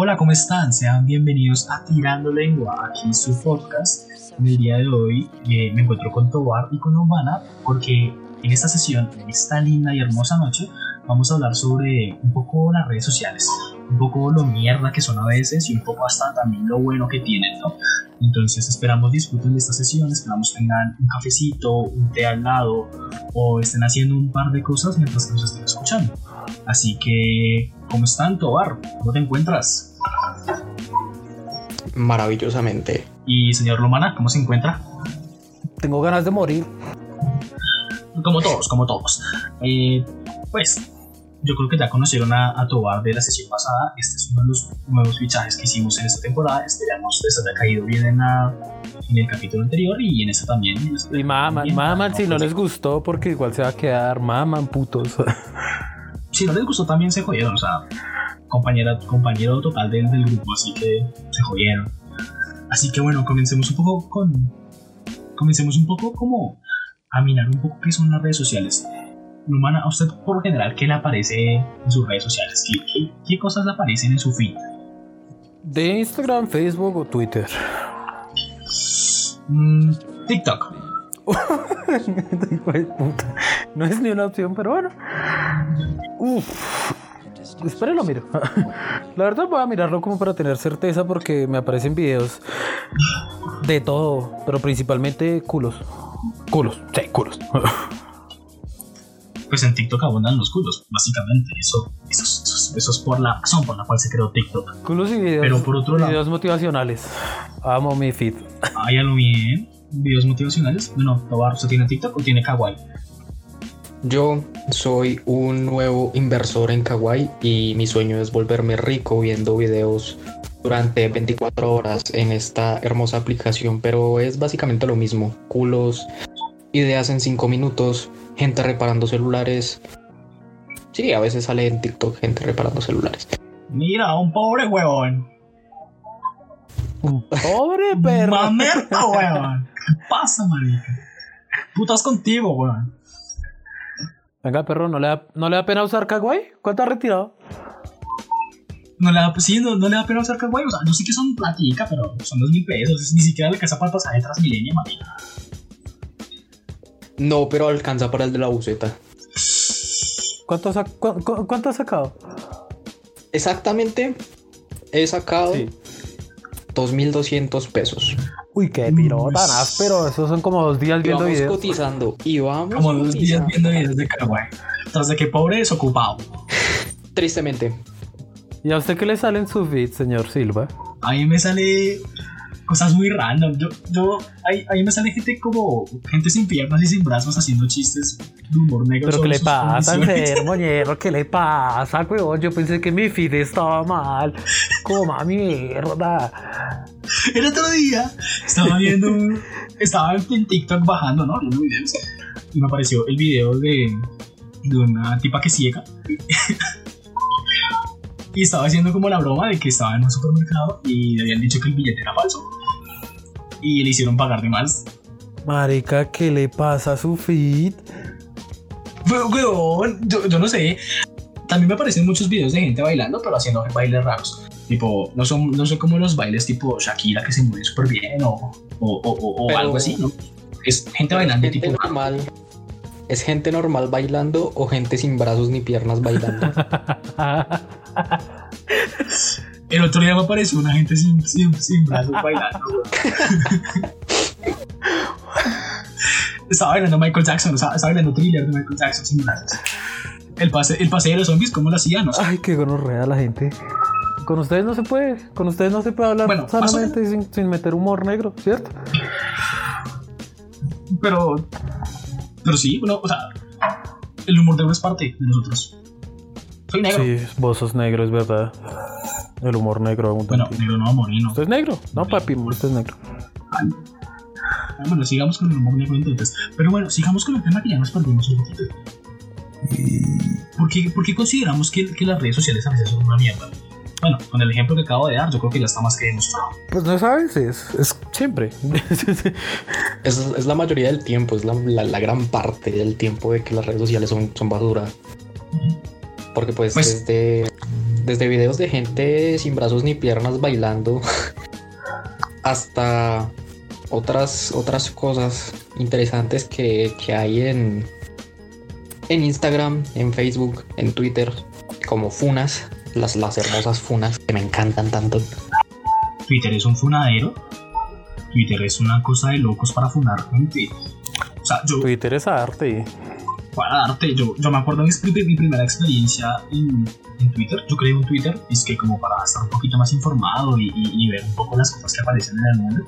Hola, ¿cómo están? Sean bienvenidos a Tirando Lengua, aquí su podcast. En el día de hoy eh, me encuentro con Tobar y con Humana porque en esta sesión, en esta linda y hermosa noche, vamos a hablar sobre un poco las redes sociales, un poco lo mierda que son a veces y un poco hasta también lo bueno que tienen, ¿no? Entonces esperamos disfruten de esta sesión, esperamos tengan un cafecito, un té al lado o estén haciendo un par de cosas mientras que nos estén escuchando. Así que, ¿cómo están, Tobar? ¿Cómo te encuentras? Maravillosamente. Y señor Lomana, ¿cómo se encuentra? Tengo ganas de morir. Como todos, como todos. Eh, pues yo creo que ya conocieron a, a, Tobar de la sesión pasada. Este es uno de los nuevos fichajes que hicimos en esta temporada. Esperamos les haya caído bien en, la, en el capítulo anterior y en esta también. Y maman, maman si no les gustó, porque igual se va a quedar maman putos. si no les gustó, también se jodieron. O sea, compañera, compañero total del, del grupo, así que se jodieron. Así que bueno, comencemos un poco con. Comencemos un poco como a mirar un poco qué son las redes sociales. Humana, a usted por general, ¿qué le aparece en sus redes sociales? ¿Qué, qué, qué cosas le aparecen en su feed? De Instagram, Facebook o Twitter. Mm, TikTok. no es ni una opción, pero bueno. Uf. Espera, lo miro. La verdad voy a mirarlo como para tener certeza porque me aparecen videos de todo, pero principalmente culos. Culos, sí, culos. pues en TikTok abundan los culos, básicamente. Eso, eso, eso, eso, es por la razón por la cual se creó TikTok. Culos y videos, Pero por otro videos lado, motivacionales. Amo mi feed. Hay algo bien. Videos motivacionales. Bueno, Tobar, ¿usted tiene TikTok o tiene Kawaii? Yo soy un nuevo inversor en Kawaii y mi sueño es volverme rico viendo videos durante 24 horas en esta hermosa aplicación, pero es básicamente lo mismo. Culos, ideas en 5 minutos, gente reparando celulares. Sí, a veces sale en TikTok gente reparando celulares. Mira, un pobre huevón. Un pobre perro. Mamerta, huevón. ¿Qué pasa, marica? Putas contigo, huevón. Venga, perro, ¿no le, da, ¿no le da pena usar Kawaii? ¿Cuánto ha retirado? No le da, sí, no, no le da pena usar Kawaii. O sea, no sé qué son platica, pero son dos mil pesos. Es ni siquiera le casa para el pasaje Transmilenio, marica. No, pero alcanza para el de la buceta. ¿Cuánto, cu cu ¿Cuánto has sacado? Exactamente, he sacado Sí. 2.200 pesos. Uy, qué piro tan áspero. Esos son como dos días Y viendo vamos videos. cotizando. Y vamos Como dos días viendo videos de Kawaii. Tras de que pobre desocupado. Tristemente. ¿Y a usted qué le sale en su feed, señor Silva? A mí me sale cosas muy random. Yo, yo, ahí, ahí me sale gente como gente sin piernas y sin brazos haciendo chistes de humor negro. ¿Pero qué le pasa, enfermo? ¿Qué le pasa, weón? Yo pensé que mi feed estaba mal. Coma mierda. El otro día estaba viendo, un- estaba en TikTok bajando, ¿no? Viendo videos. Y me apareció el video de, de una tipa que ciega. y estaba haciendo como la broma de que estaba en un supermercado y le habían dicho que el billete era falso. Y le hicieron pagar de más. Marica, ¿qué le pasa a su feed? Pero, weón, yo, yo no sé. También me aparecen muchos videos de gente bailando, pero haciendo bailes raros. Tipo, no son, no son como los bailes tipo Shakira que se mueve súper bien o, o, o, o- o Pero- algo así, ¿no? Es gente Es bailando gente tipo. normal. ¿Es gente normal bailando o gente sin brazos ni piernas bailando? El otro día me apareció una gente sin, sin, sin brazos bailando. estaba bailando Michael Jackson, estaba, estaba bailando thriller de Michael Jackson sin brazos. El pase, el pase de los zombies, ¿cómo lo hacían? No sé. Ay, qué gonorrea la gente. Con ustedes no se puede, con ustedes no se puede hablar Bueno, sanamente sin, sin meter humor negro, ¿cierto? Pero. Pero sí, bueno, o sea. El humor negro es parte de nosotros. Soy negro. Sí, vos sos negro, es verdad. El humor negro aún Bueno, negro no, moreno. ¿Usted es negro? No, papi, usted es negro. Bueno, sigamos con el humor negro entonces. Pero bueno, sigamos con el tema que ya nos perdimos un poquito. ¿Por qué, por qué consideramos que, que las redes sociales a veces son una mierda? Bueno, con el ejemplo que acabo de dar, yo creo que ya está más que demostrado. Pues no sabes, es, es siempre. es, es la mayoría del tiempo, es la, la- la gran parte del tiempo de que las redes sociales son, son basura. Porque pues, Pues- desde, desde videos de gente sin brazos ni piernas bailando hasta otras, otras cosas interesantes que, que hay en, en Instagram, en Facebook, en Twitter, como funas, las, las hermosas funas que me encantan tanto. Twitter es un funadero. Twitter es una cosa de locos para funar gente. O sea, yo, Twitter es arte. para darte, yo, yo me acuerdo de mi, mi primera experiencia en, en Twitter. Yo creé un Twitter, es que como para estar un poquito más informado y, y- y ver un poco las cosas que aparecen en el mundo.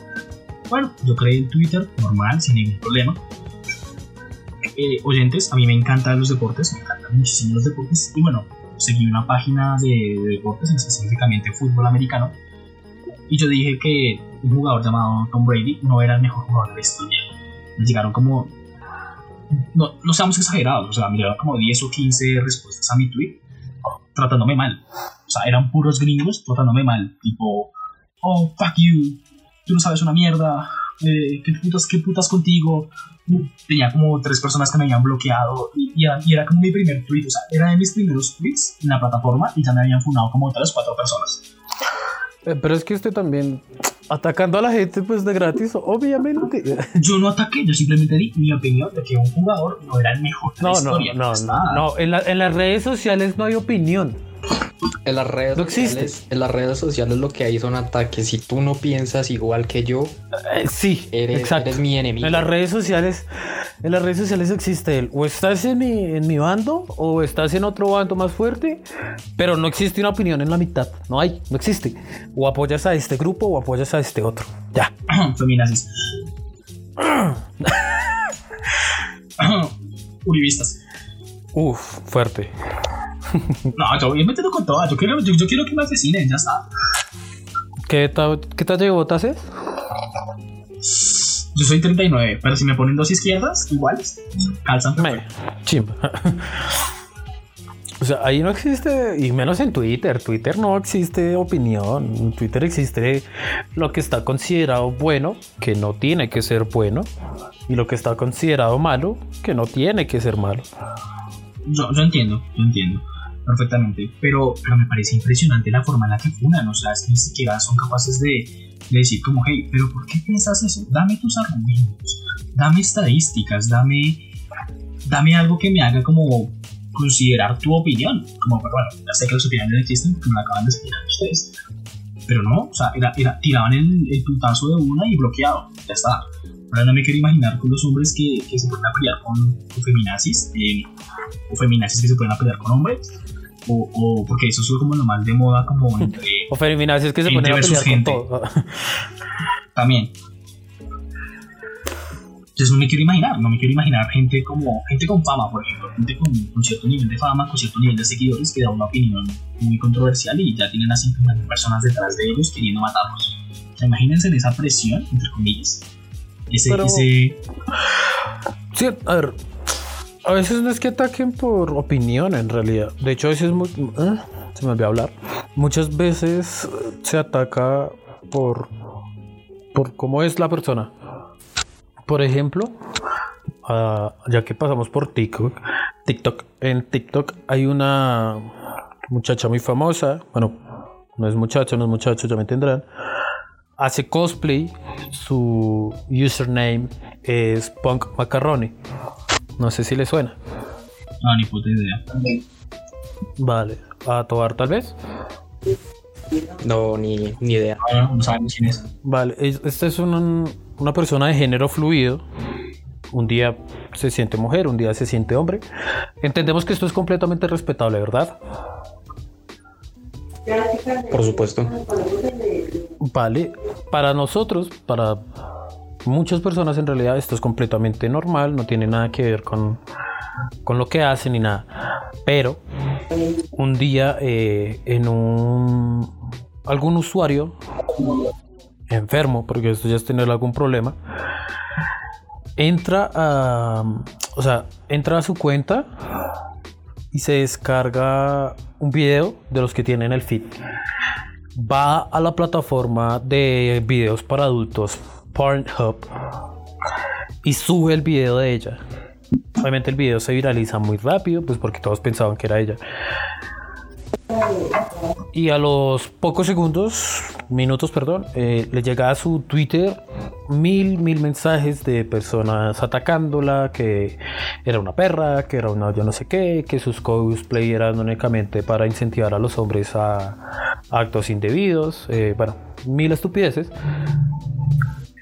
Bueno, yo creé el Twitter normal, sin ningún problema. Eh, oyentes, a mí me encantan los deportes, me encantan muchísimo los deportes. Y bueno, seguí una página de, de deportes, específicamente fútbol americano. Y yo dije que un jugador llamado Tom Brady no era el mejor jugador de la historia. Me llegaron como no, no seamos exagerados, o sea, me llegaron como 10 o 15 respuestas a mi tweet tratándome mal. O sea, eran puros gringos tratándome mal, tipo, oh, fuck you, tú no sabes una mierda, eh, ¿qué, putas, ¿qué putas contigo? Uh, Tenía como tres personas que me habían bloqueado y, y era, y era como mi primer tweet, o sea, era de mis primeros tweets en la plataforma y ya me habían funado como otras cuatro personas. Eh, Pero es que usted también atacando a la gente pues de gratis, obviamente. Yo no ataqué, yo simplemente di mi opinión de que un jugador no era el mejor de No, no, historia. no, está. no, no. En, la- en las redes sociales no hay opinión. En las redes No existe. sociales, en las redes sociales lo que hay son ataques. Si tú no piensas igual que yo, Eh, sí, eres, exacto. eres mi enemigo. En las redes sociales, en las redes sociales existe el o estás en mi, en mi bando o estás en otro bando más fuerte, pero no existe una opinión en la mitad. No hay, no existe. O apoyas a este grupo o apoyas a este otro. Ya. Feminazis. Uribistas. Uf, fuerte. No, yo voy metiendo con todas. Yo quiero, yo, yo quiero que me asesinen, ya está. ¿Qué, ta- qué talla de botas es? Yo soy 39, pero si me ponen dos izquierdas, iguales, calzan. Me, chimba. O sea, ahí no existe, y menos en Twitter. Twitter no existe opinión. En Twitter existe lo que está considerado bueno, que no tiene que ser bueno, y lo que está considerado malo, que no tiene que ser malo. Yo, yo entiendo, yo entiendo perfectamente, pero, pero me parece impresionante la forma en la que funan. O sea, es que ni siquiera son capaces de, de decir, como, hey, pero ¿por qué piensas eso? Dame tus argumentos, dame estadísticas, dame, dame algo que me haga como considerar tu opinión. Como, pero bueno, ya sé que las opiniones existen porque me lo acaban de explicar ustedes. Pero no, o sea, era, era- tiraban el, el putazo de una y bloqueado, ya está. Ahora no me quiero imaginar con los hombres que, que se pueden a pelear con, con feminazis, eh, o feminazis que se pueden a pelear con hombres, o, o porque eso es como lo más de moda, como entre O feminazis que se a versus pelear con gente. todo. también. Entonces no me quiero imaginar, no me quiero imaginar gente como gente con fama, por ejemplo, gente con, con cierto nivel de fama, con cierto nivel de seguidores que da una opinión muy controversial y ya tienen a 50 personas detrás de ellos queriendo matarlos. O sea, imagínense en esa presión, entre comillas. Ese, Pero- ese, Sí, a ver. A veces no es que ataquen por opinión, en realidad. De hecho, a veces muy, eh, se me olvidó hablar. Muchas veces se ataca por por cómo es la persona. Por ejemplo, ah, ya que pasamos por TikTok, TikTok, en TikTok hay una muchacha muy famosa. Bueno, no es muchacha, no es muchacho, ya me entenderán. Hace cosplay. Su username es Punk Macaroni. No sé si le suena. no, ni puta idea. Vale. A Tobar tal vez. No, ni, ni idea. No, no, no sabemos quién es. Vale. es- Esta es un- una persona de género fluido. Un día se siente mujer, un día se siente hombre. Entendemos que esto es completamente respetable, ¿verdad? Por supuesto. Vale. Para nosotros, para muchas personas en realidad esto es completamente normal, no tiene nada que ver con, con lo que hacen ni nada. Pero un día eh, en un algún usuario enfermo, porque esto ya es tener algún problema, entra a, o sea, entra a su cuenta y se descarga un video de los que tienen el feed. Va a la plataforma de videos para adultos, Pornhub, y sube el video de ella. Obviamente el video se viraliza muy rápido, pues porque todos pensaban que era ella. Y a los pocos segundos, minutos, perdón, eh, le llega a su Twitter mil, mil mensajes de personas atacándola, que era una perra, que era una yo no sé qué, que sus cosplay eran únicamente para incentivar a los hombres a, actos indebidos, eh, bueno, mil estupideces.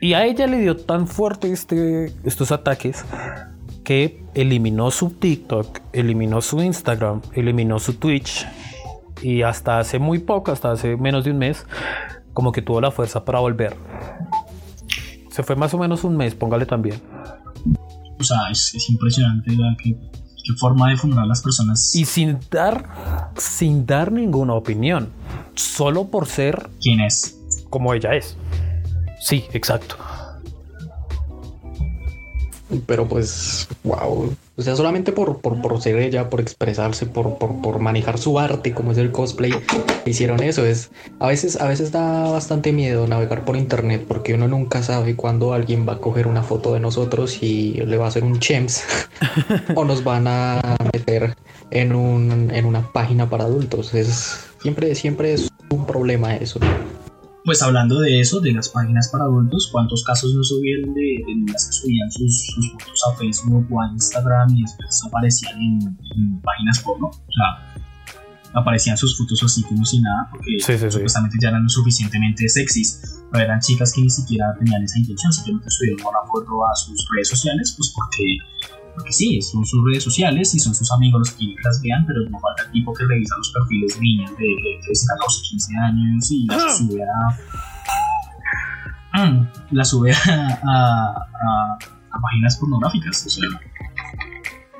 Y a ella le dio tan fuerte este, estos ataques que eliminó su TikTok, eliminó su Instagram, eliminó su Twitch y hasta hace muy poco, hasta hace menos de un mes, como que tuvo la fuerza para volver. Se fue más o menos un mes, póngale también. O sea, es, impresionante la que, forma de fundar a las personas. Y sin dar, sin dar ninguna opinión, solo por ser... ¿Quién es? Como ella es. Sí, exacto. Pero pues, wow. O sea, solamente por, por, por ser ella, por expresarse, por, por, por, manejar su arte, como es el cosplay, hicieron eso. Es, a veces, a veces da bastante miedo navegar por internet porque uno nunca sabe cuándo alguien va a coger una foto de nosotros y le va a hacer un chems o nos van a meter en, un, en una página para adultos. Es, siempre, siempre es un problema eso pues hablando de eso, de las páginas para adultos, ¿cuántos casos no subieron de, de niñas que subían sus, fotos a Facebook o a Instagram y después aparecían en, páginas porno? O sea, aparecían sus fotos así como si nada, porque supuestamente ya eran lo suficientemente sexys, pero eran chicas que ni siquiera tenían esa intención, simplemente subieron una foto a sus redes sociales, pues porque porque sí, son sus redes sociales y son sus amigos los que las vean, pero no falta el tipo que revisa los perfiles de niñas de, 13, 14, 15 años y las sube a. Mm, la sube a, páginas pornográficas. O sea,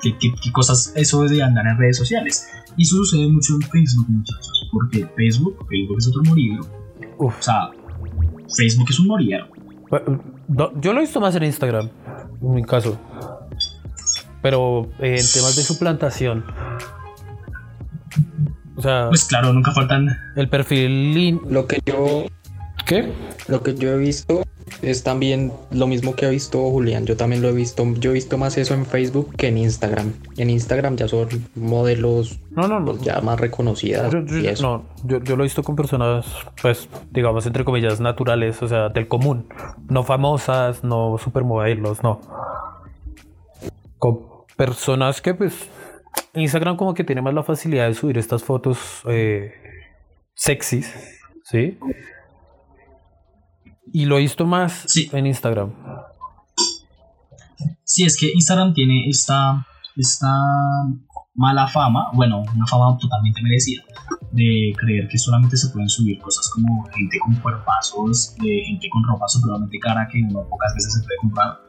¿qué, qué, cosas eso de andar en redes sociales? Y eso sucede mucho en Facebook, muchachos, porque Facebook, Facebook es otro morir. O sea, Facebook es un morir. Yo lo he visto más en Instagram, en mi caso pero eh, en temas de suplantación. O sea, pues claro, nunca faltan. El perfil. Lo que yo. ¿Qué? Lo que yo he visto es también lo mismo que ha visto Julián. Yo también lo he visto. Yo he visto más eso en Facebook que en Instagram. En Instagram ya son modelos no, no, no. ya más reconocidas. Yo, No, yo, yo, lo he visto con personas, pues, digamos, entre comillas, naturales, o sea, del común. No famosas, no supermodelos, no. Con personas que pues Instagram como que tiene más la facilidad de subir estas fotos eh, sexys, ¿sí? Y lo he visto más en Instagram. Sí, es que Instagram tiene esta, esta mala fama, bueno, una fama totalmente merecida, de creer que solamente se pueden subir cosas como gente con cuerpazos, de gente con ropa supremamente cara que no pocas veces se puede comprar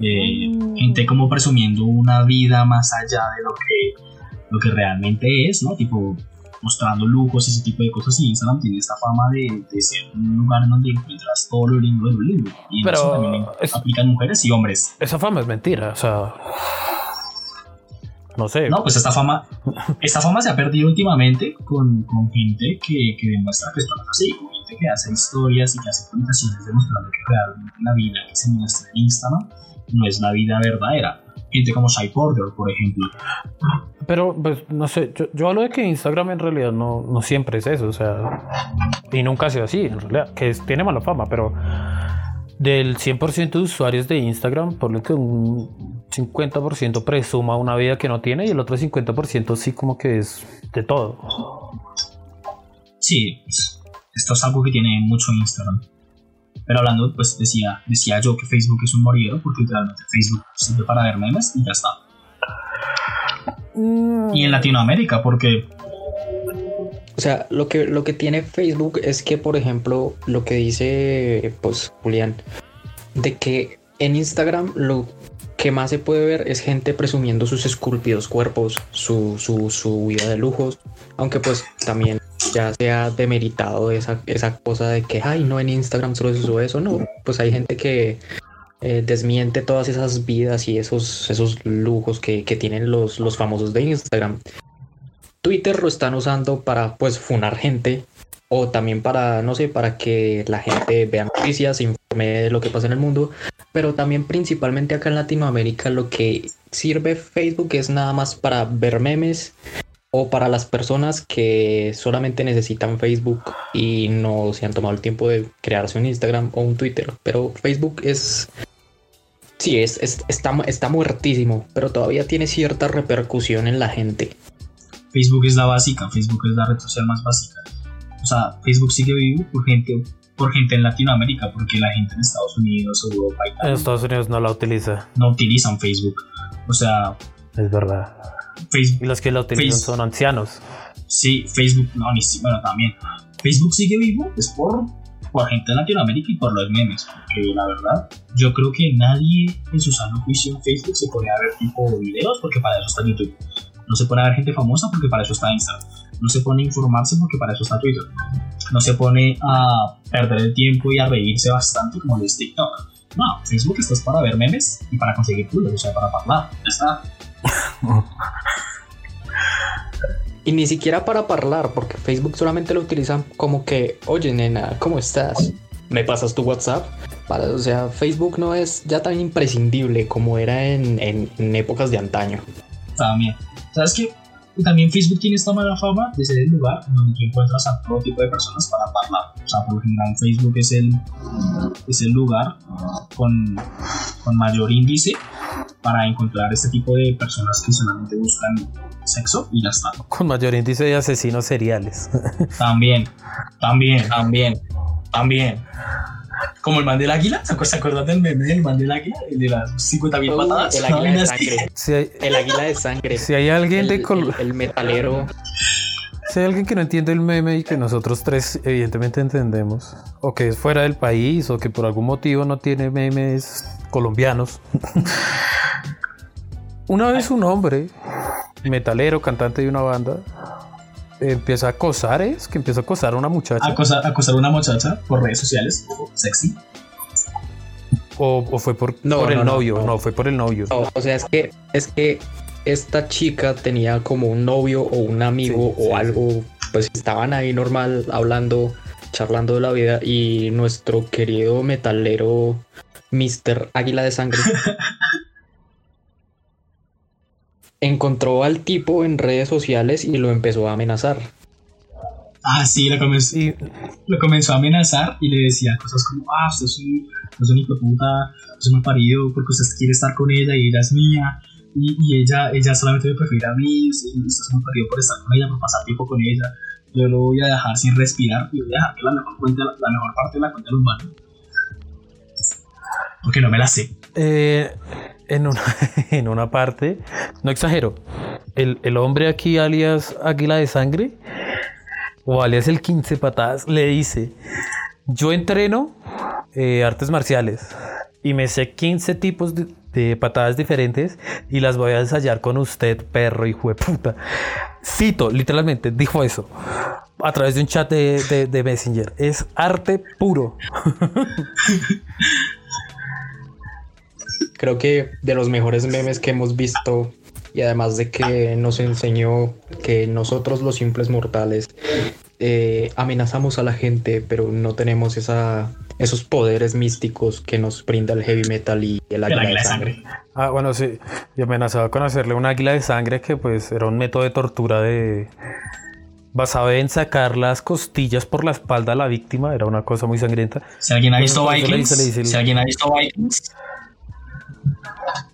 eh, gente como presumiendo una vida más allá de lo que, lo que realmente es, ¿no? Tipo mostrando lujos, ese tipo de cosas y Instagram tiene esta fama de, de ser un lugar en donde encuentras todo lo lindo de lo lindo y Pero eso también aplican mujeres y hombres. Esa fama es mentira, o sea... No sé. No, pues esta fama, esta fama se ha perdido últimamente con, con gente que, que, demuestra que esto no es así, con gente que hace historias y que hace publicaciones demostrando que realmente la vida que se muestra en Instagram no es la vida verdadera. Gente como Shy Porter, por ejemplo. Pero, pues, no sé, yo, hablo de que Instagram en realidad no, no siempre es eso, o sea, y nunca ha sido así, en realidad, que tiene mala fama, pero del 100% de usuarios de Instagram, por lo que un 50% presuma una vida que no tiene y el otro 50% sí como que es de todo. Sí, esto es algo que tiene mucho Instagram. Pero hablando, pues decía, decía yo que Facebook es un moriero porque literalmente Facebook sirve para ver memes y ya está. Mm. Y en Latinoamérica, porque... O sea, lo que, lo que tiene Facebook es que, por ejemplo, lo que dice, pues, Julián, de que en Instagram lo que más se puede ver es gente presumiendo sus esculpidos cuerpos, su, su, su vida de lujos, aunque pues también ya se ha demeritado esa, esa cosa de que, ay, no, en Instagram solo se sube eso, no, pues hay gente que eh, desmiente todas esas vidas y esos, esos lujos que, que tienen los, los famosos de Instagram. Twitter lo están usando para, pues, funar gente o también para, no sé, para que la gente vea noticias, informe de lo que pasa en el mundo, pero también principalmente acá en Latinoamérica lo que sirve Facebook es nada más para ver memes o para las personas que solamente necesitan Facebook y no se han tomado el tiempo de crearse un Instagram o un Twitter. Pero Facebook es... Sí, es, está, está muertísimo, pero todavía tiene cierta repercusión en la gente. Facebook es la básica, Facebook es la red social más básica. O sea, Facebook sigue vivo por gente, por gente en Latinoamérica, porque la gente en Estados Unidos, Europa y tal. En Estados Unidos no la utiliza. No utilizan Facebook. O sea. Es verdad. Y los que lo utilizan son ancianos. Sí, Facebook, no, ni si, bueno, también. Facebook sigue vivo, es por, por gente de Latinoamérica y por los memes, porque la verdad, yo creo que nadie en su sano juicio en Facebook se pone a ver tipo videos, porque para eso está YouTube. No se pone a ver gente famosa porque para eso está Instagram. No se pone a informarse porque para eso está Twitter. No se pone a perder el tiempo y a reírse bastante como lo es TikTok. No, Facebook estás para ver memes y para conseguir culos, o sea, para hablar. Ya está. Y ni siquiera para hablar, porque Facebook solamente lo utilizan como que, oye nena, ¿cómo estás? ¿Me pasas tu WhatsApp? O sea, Facebook no es ya tan imprescindible como era en, épocas de antaño. También. ¿Sabes qué? También Facebook tiene esta mala fama de ser el lugar donde tú encuentras a todo tipo de personas para hablar. O sea, por lo general Facebook es el, es el lugar con, con mayor índice para encontrar este tipo de personas que solamente buscan sexo y ya está. Con mayor índice de asesinos seriales. También, también, también, también. Como el man del águila, ¿se acuerdan del meme del man del águila? El de las 50 mil patadas. El águila de sangre. el águila de sangre. Si hay alguien de el, el metalero. Si hay alguien que no entiende el meme y que nosotros tres evidentemente entendemos, o que es fuera del país, o que por algún motivo no tiene memes colombianos. Una vez un hombre, metalero, cantante de una banda, empieza a acosar, ¿es? Que empieza a acosar a una muchacha. Acosar, acosar a una muchacha por redes sociales, sexy. O, fue por, por el novio, no. fue por el novio. o sea, es que, es que esta chica tenía como un novio o un amigo o algo, pues estaban ahí normal hablando, charlando de la vida y nuestro querido metalero Mr. Águila de Sangre encontró al tipo en redes sociales y lo empezó a amenazar. Ah, sí, lo comenzó, lo comenzó a amenazar y le decía cosas como, ah, usted es un, es un hijo de puta, usted me ha parido porque usted quiere estar con ella y ella es mía. Y, y ella, ella solamente me prefiere a mí, usted, es un parido por estar con ella, por pasar tiempo con ella. Yo lo voy a dejar sin respirar y voy a dejar que la mejor, cuenta, la mejor parte de la cuenta de los manos. Porque no me la sé. Eh, en una, en una parte, no exagero, el, el, hombre aquí, alias Águila de Sangre, o alias el 15 patadas, le dice, yo entreno eh, artes marciales y me sé 15 tipos de, patadas diferentes y las voy a ensayar con usted, perro, hijo de puta. Cito, literalmente, dijo eso a través de un chat de, Messenger. Es arte puro. Creo que de los mejores memes que hemos visto y además de que nos enseñó que nosotros los simples mortales eh, amenazamos a la gente, pero no tenemos esa, esos poderes místicos que nos brinda el heavy metal y el águila, de, sangre. Ah, bueno, sí. Y amenazaba con hacerle un águila de sangre que pues era un método de tortura de basado en sacar las costillas por la espalda a la víctima, era una cosa muy sangrienta. Si alguien ha visto Vikings, si alguien ha visto Vikings,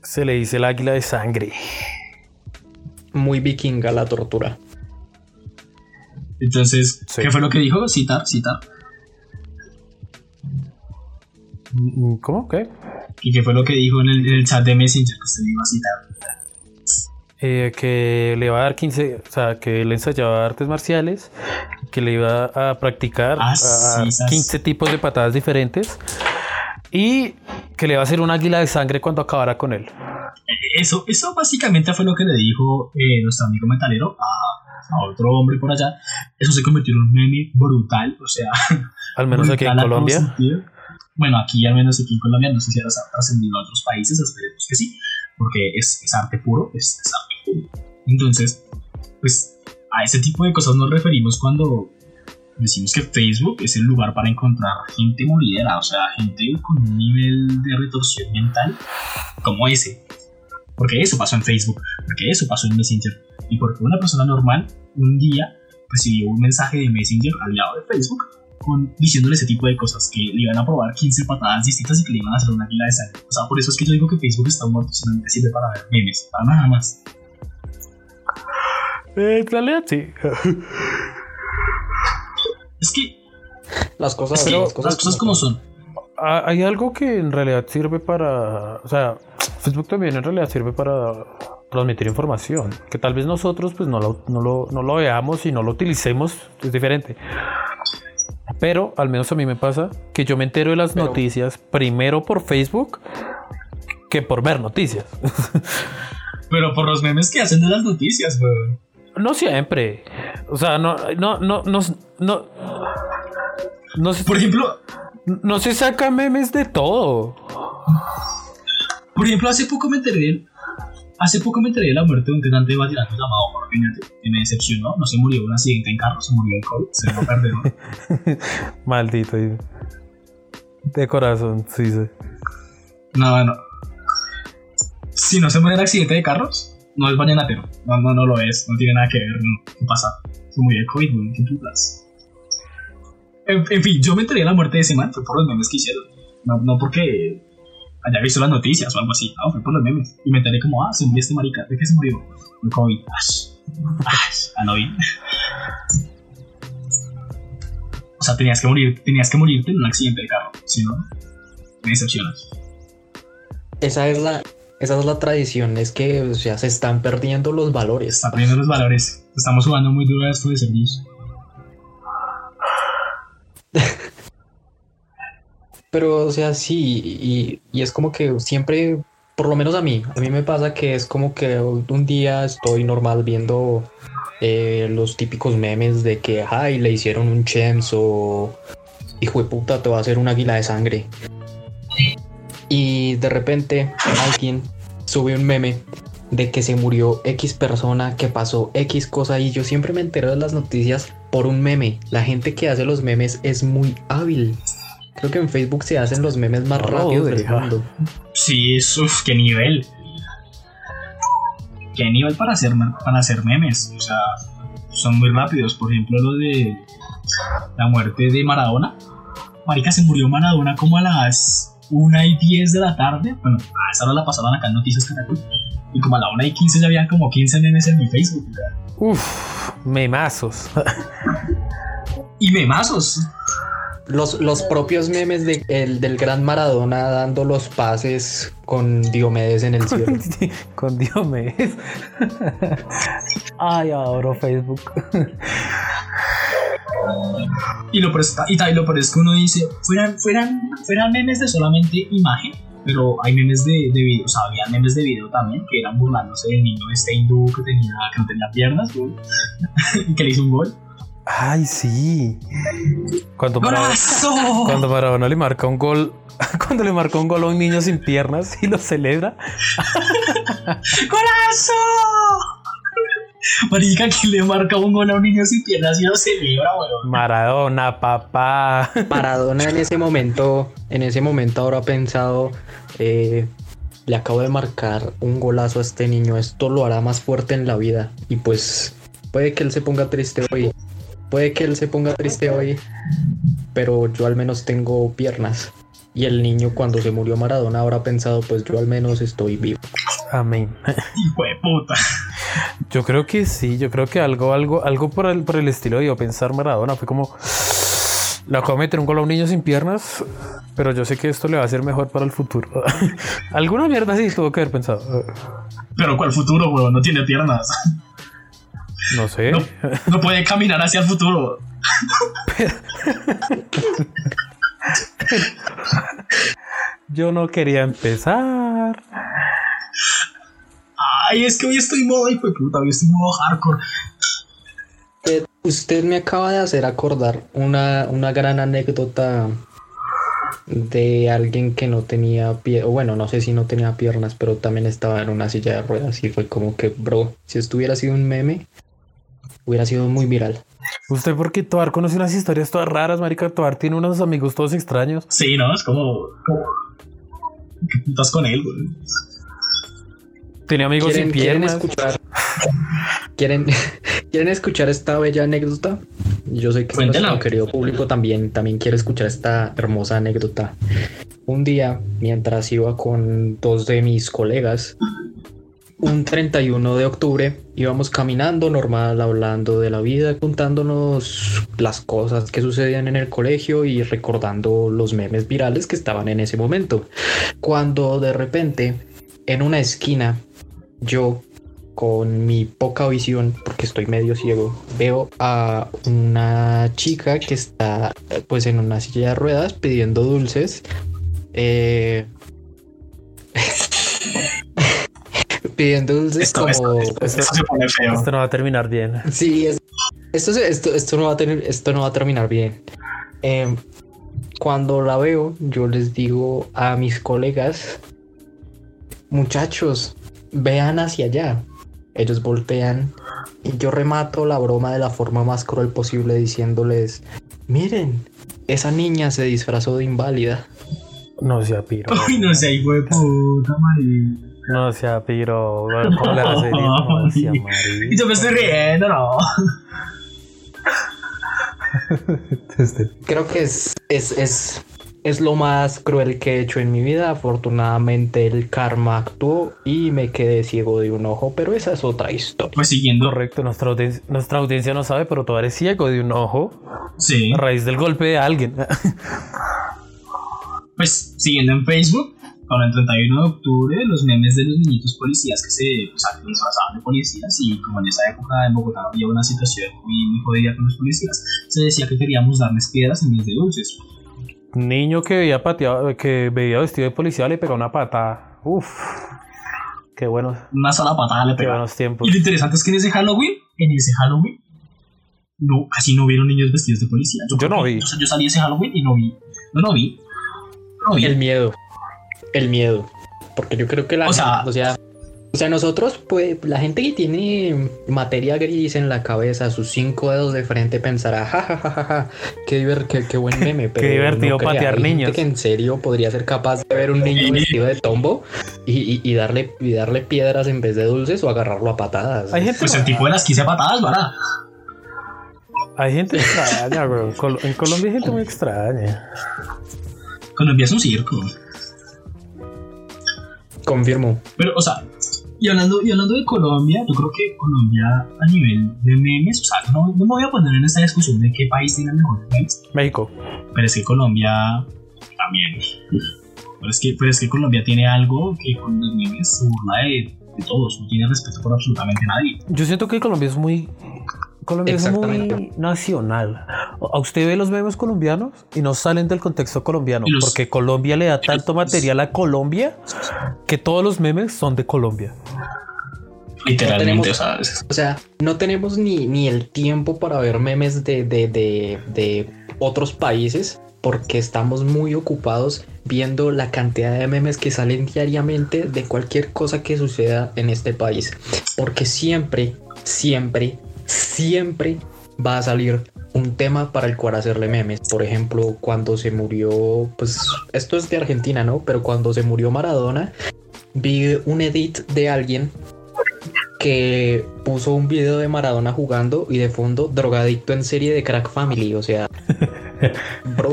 se le dice el águila de sangre. Muy vikinga la tortura. Entonces, ¿qué fue lo que dijo? Citar, citar. Mm, ¿Cómo? ¿Qué? ¿Y qué fue lo que dijo en el, chat de Messenger que usted iba a citar? Eh, que le iba a dar 15, o sea, que él ensayaba artes marciales, que le iba a practicar ah, a 15 tipos de patadas diferentes y que le va a hacer un águila de sangre cuando acabara con él. Eso, eso básicamente fue lo que le dijo eh, nuestro amigo metalero a, a, otro hombre por allá. Eso se convirtió en un meme brutal, o sea. Al menos aquí en Colombia. Bueno, aquí al menos aquí en Colombia, no sé si ahora se ha trascendido a otros países, esperemos que sí, porque es, es arte puro, es, es arte puro. Entonces, pues a ese tipo de cosas nos referimos cuando decimos que Facebook es el lugar para encontrar gente moridera, o sea, gente con un nivel de retorsión mental como ese. Porque eso pasó en Facebook, porque eso pasó en Messenger. Y porque una persona normal un día recibió un mensaje de Messenger al lado de Facebook con, diciéndole ese tipo de cosas, que le iban a probar 15 patadas distintas y que le iban a hacer una águila de sangre. O sea, por eso es que yo digo que Facebook está muerto, solamente sirve para ver memes, para nada más. Eh, en realidad sí. Es que Las cosas, que las las cosas como son. Ah, Hay algo que en realidad sirve para. O sea, Facebook también en realidad sirve para transmitir información. Que tal vez nosotros pues no lo, no lo, no lo veamos y no lo utilicemos, es diferente. Pero al menos a mí me pasa que yo me entero de las Pero- noticias primero por Facebook que por ver noticias. Pero por los memes que hacen de las noticias, weón. No siempre. O sea, no, no, no, no, no, no, se- Por ejemplo, no se saca memes de todo. por ejemplo, hace poco me enteré de- Hace poco me enteré de la muerte de un cantante vallenato llamado Jorge que me decepcionó. No se murió de un accidente en carro, se murió de COVID, se fue perdedor. Maldito. De corazón, sí, sí. No, bueno. Si no se muere en accidente de carros, no es vallenatero. No, no, no lo es. No tiene nada que ver. no. ¿Qué pasa? Se murió de COVID, weón. ¿Qué putas? En, en fin, yo me enteré de la muerte de ese man. Fue por los memes que hicieron. No, no porque haya visto las noticias o algo así. No, fue por los memes. Y me enteré como, ah, se murió este marica. ¿De qué se murió? De COVID. Ash. Ash. A lo bien. O sea, tenías que morir, tenías que morirte en un accidente de carro. Si no, me decepcionas. Esa es la, esa es la tradición, es que o sea, se están perdiendo los valores. está perdiendo los valores. Estamos jugando muy duro a esto de ser news. Pero, o sea, sí, y, es como que siempre, por lo menos a mí, a mí me pasa que es como que un día estoy normal viendo eh, los típicos memes de que, ay, le hicieron un chems o hijo de puta, te va a hacer un águila de sangre. Y de repente alguien sube un meme de que se murió X persona, que pasó X cosa y yo siempre me entero de las noticias por un meme. La gente que hace los memes es muy hábil. Creo que en Facebook se hacen los memes más lo rápidos del mundo. Sí, eso, qué nivel. Qué nivel para hacer, para hacer memes. O sea, son muy rápidos. Por ejemplo, lo de la muerte de Maradona. Marica, se murió Maradona como a las 1 y 10 de la tarde. Bueno, a esa hora la pasaron acá en Noticias Caracol. Y como a la 1 y 15 ya habían como 15 memes en mi Facebook. sea, Uf, memazos. Y memazos. Los, los propios memes de, el, del gran Maradona dando los pases con Diomedes en el cielo. Con Diomedes. Ay, adoro Facebook. Y lo, y tal, y lo peor es que uno dice, fueran, fueran, fueran memes de solamente imagen, pero hay memes de, de video, o sea, había memes de video también que eran burlándose del niño este hindú que, tenía, que no tenía piernas, y que le hizo un gol. Ay, sí. Cuando Maradona, cuando Maradona le marca un gol, cuando le marca un gol a un niño sin piernas y lo celebra. ¡Golazo! Marica, que le marca un gol a un niño sin piernas y lo celebra, weón. Maradona, papá. Maradona en ese momento, en ese momento ahora ha pensado, eh, le acabo de marcar un golazo a este niño, esto lo hará más fuerte en la vida. Y pues puede que él se ponga triste hoy, puede que él se ponga triste hoy, pero yo al menos tengo piernas. Y el niño cuando se murió Maradona habrá pensado, pues yo al menos estoy vivo. Amén. Hijo de puta. Yo creo que sí, yo creo que algo, algo, algo por el, por el estilo de yo pensar Maradona fue como le acabo de meter un gol a un niño sin piernas, pero yo sé que esto le va a ser mejor para el futuro. Alguna mierda sí tuvo que haber pensado. Pero ¿cuál futuro, weón? No tiene piernas. No sé. No, no puede caminar hacia el futuro. Yo no quería empezar. Ay, es que hoy estoy modo hijo de puta, hoy estoy modo hardcore. Eh, Usted me acaba de hacer acordar una, una gran anécdota de alguien que no tenía pie, o bueno, no sé si no tenía piernas, pero también estaba en una silla de ruedas y fue como que, bro, si esto hubiera sido un meme, hubiera sido muy viral. Usted porque Toar conoce unas historias todas raras, marica. Toar tiene unos amigos todos extraños. Sí, ¿no? Es como. como ¿Qué putas con él, güey? Tenía amigos sin ¿Quieren, quieren piernas. escuchar? ¿Quieren, ¿Quieren escuchar esta bella anécdota? Yo sé que nuestro querido público también, también quiere escuchar esta hermosa anécdota. Un día, mientras iba con dos de mis colegas, un 31 de octubre, íbamos caminando normal, hablando de la vida, contándonos las cosas que sucedían en el colegio y recordando los memes virales que estaban en ese momento. Cuando de repente, en una esquina, yo con mi poca visión, porque estoy medio ciego, veo a una chica que está pues en una silla de ruedas pidiendo dulces. eh, pidiendo dulces Esto, como esto, esto, pues, esto se pone feo. Esto no va a terminar bien. Sí, es- esto, se- esto, esto, no va a tener, esto no va a terminar bien. Em, cuando la veo, yo les digo a mis colegas, muchachos, vean hacia allá. Ellos voltean y yo remato la broma de la forma más cruel posible diciéndoles, miren, esa niña se disfrazó de inválida. No sea piro. Uy, no sé, hijo de puta, marica. No sea piro. Bueno, ¿Cómo le hace No sea Y yo me estoy riendo, no. Este- Creo que es, es, es, es lo más cruel que he hecho en mi vida. Afortunadamente el karma actuó y me quedé ciego de un ojo, pero esa es otra historia. Pues siguiendo, Correcto, nuestra audiencia, nuestra audiencia no sabe, pero tú eres ciego de un ojo sí. a raíz del golpe de alguien. Pues siguiendo en Facebook, con el 31 de octubre, los memes de los niñitos policías que se, disfrazaban de policías y como en esa época en Bogotá había una situación muy, muy jodida con los policías, se decía que queríamos darles piedras en vez de dulces. Niño que veía pateado, que veía vestido de policía le pegó una patada. Uf. Qué buenos, Una sola patada le qué pegaron. buenos tiempos. Y lo interesante es que en ese Halloween, en ese Halloween, no, casi no vieron niños vestidos de policía. Yo no que- vi. o sea, yo salí ese Halloween y no vi. No, no vi. No vi. El miedo. El miedo. Porque yo creo que la O sea- gente- o sea, o sea, nosotros, pues, la gente que tiene materia gris en la cabeza, sus cinco dedos de frente, pensará, ja, ja, ja, ja, ja, qué, qué, qué buen meme. Pero divertido crea. patear Hay gente niños. que en serio podría ser capaz de ver un niño vestido de tombo y, y- y darle, y darle piedras en vez de dulces o agarrarlo a patadas. Hay gente, Pues el tipo de las 15 patadas, ¿verdad? hay gente extraña, bro. Col- En Colombia hay gente muy extraña. Colombia es un circo. Confirmo. Pero, o sea, y hablando, y hablando de Colombia, yo creo que Colombia a nivel de memes, o sea, no, no me voy a poner en esta discusión de qué país tiene mejores memes, México. pero es que Colombia también. Pero es que, pero es que Colombia tiene algo que con los memes se burla de, de todos, no tiene respeto por absolutamente nadie. Yo siento que Colombia es muy. Colombia es muy nacional. A usted ve los memes colombianos y no salen del contexto colombiano, los- porque Colombia le da tanto material a Colombia que todos los memes son de Colombia. Literalmente, tenemos- o sea, O sea, no tenemos ni, ni el tiempo para ver memes de, de, de, de otros países porque estamos muy ocupados viendo la cantidad de memes que salen diariamente de cualquier cosa que suceda en este país. Porque siempre, siempre, siempre va a salir un tema para el cual hacerle memes. Por ejemplo, cuando se murió, pues esto es de Argentina, ¿no? Pero cuando se murió Maradona, vi un edit de alguien que puso un video de Maradona jugando y de fondo drogadicto en serie de Crack Family. O sea, bro,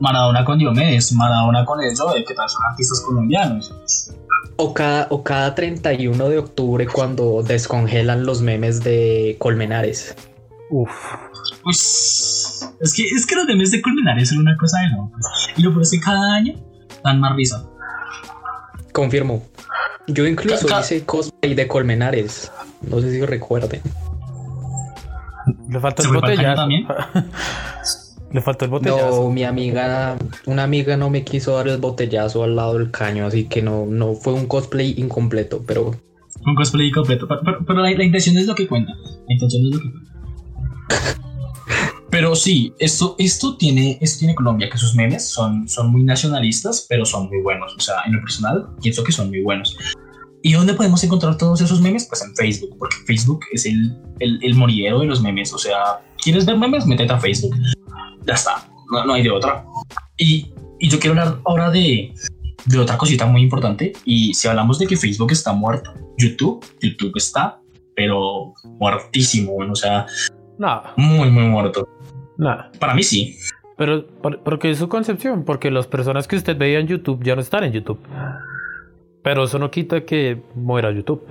Maradona con Diomedes, Maradona con el Joe, que tal son artistas colombianos. O cada, o cada 31 de octubre cuando descongelan los memes de Colmenares. Uf. Pues es que, es que los memes de Colmenares son una cosa de locos. Y lo peor es que cada año dan más risa. Confirmo. Yo incluso Ca- hice cosplay de Colmenares. No sé si recuerden. Le faltó ¿Se el botellazo. también? Le faltó el botellazo. No, mi amiga, una amiga no me quiso dar el botellazo al lado del caño, así que no, no fue un cosplay incompleto, pero Un cosplay completo. Pero, pero- pero la, la intención es lo que cuenta. La intención es lo que cuenta. Pero sí, esto, esto, tiene, esto tiene Colombia, que sus memes son, son muy nacionalistas, pero son muy buenos. O sea, en lo personal, pienso que son muy buenos. ¿Y dónde podemos encontrar todos esos memes? Pues en Facebook, porque Facebook es el, el, el moridero de los memes. O sea, ¿quieres ver memes? Métete a Facebook. Ya está, no, no hay de otra. Y, y yo quiero hablar ahora de, de otra cosita muy importante. Y si hablamos de que Facebook está muerto, YouTube, YouTube está, pero muertísimo, bueno, o sea, Nada, muy, muy muerto. nada. Para mí sí. Pero, por- porque es su concepción, porque las personas que usted veía en YouTube ya no están en YouTube. Pero eso no quita que muera YouTube.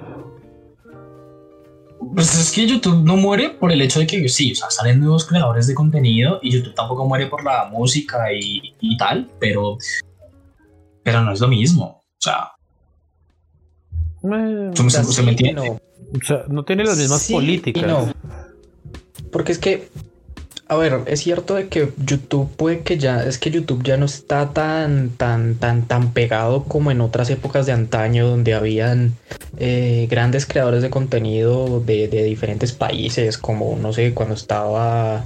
Pues es que YouTube no muere por el hecho de que sí, o sea, salen nuevos creadores de contenido y YouTube tampoco muere por la música y, y tal, pero, pero no es lo mismo. O sea, Eh, ¿Usted me- entiende? no. o sea, no tiene las mismas Sí y políticas. no. Porque es que, a ver, es cierto de que YouTube puede que ya, es que YouTube ya no está tan, tan, tan, tan pegado como en otras épocas de antaño donde habían eh, grandes creadores de contenido de, de diferentes países, como, no sé, cuando estaba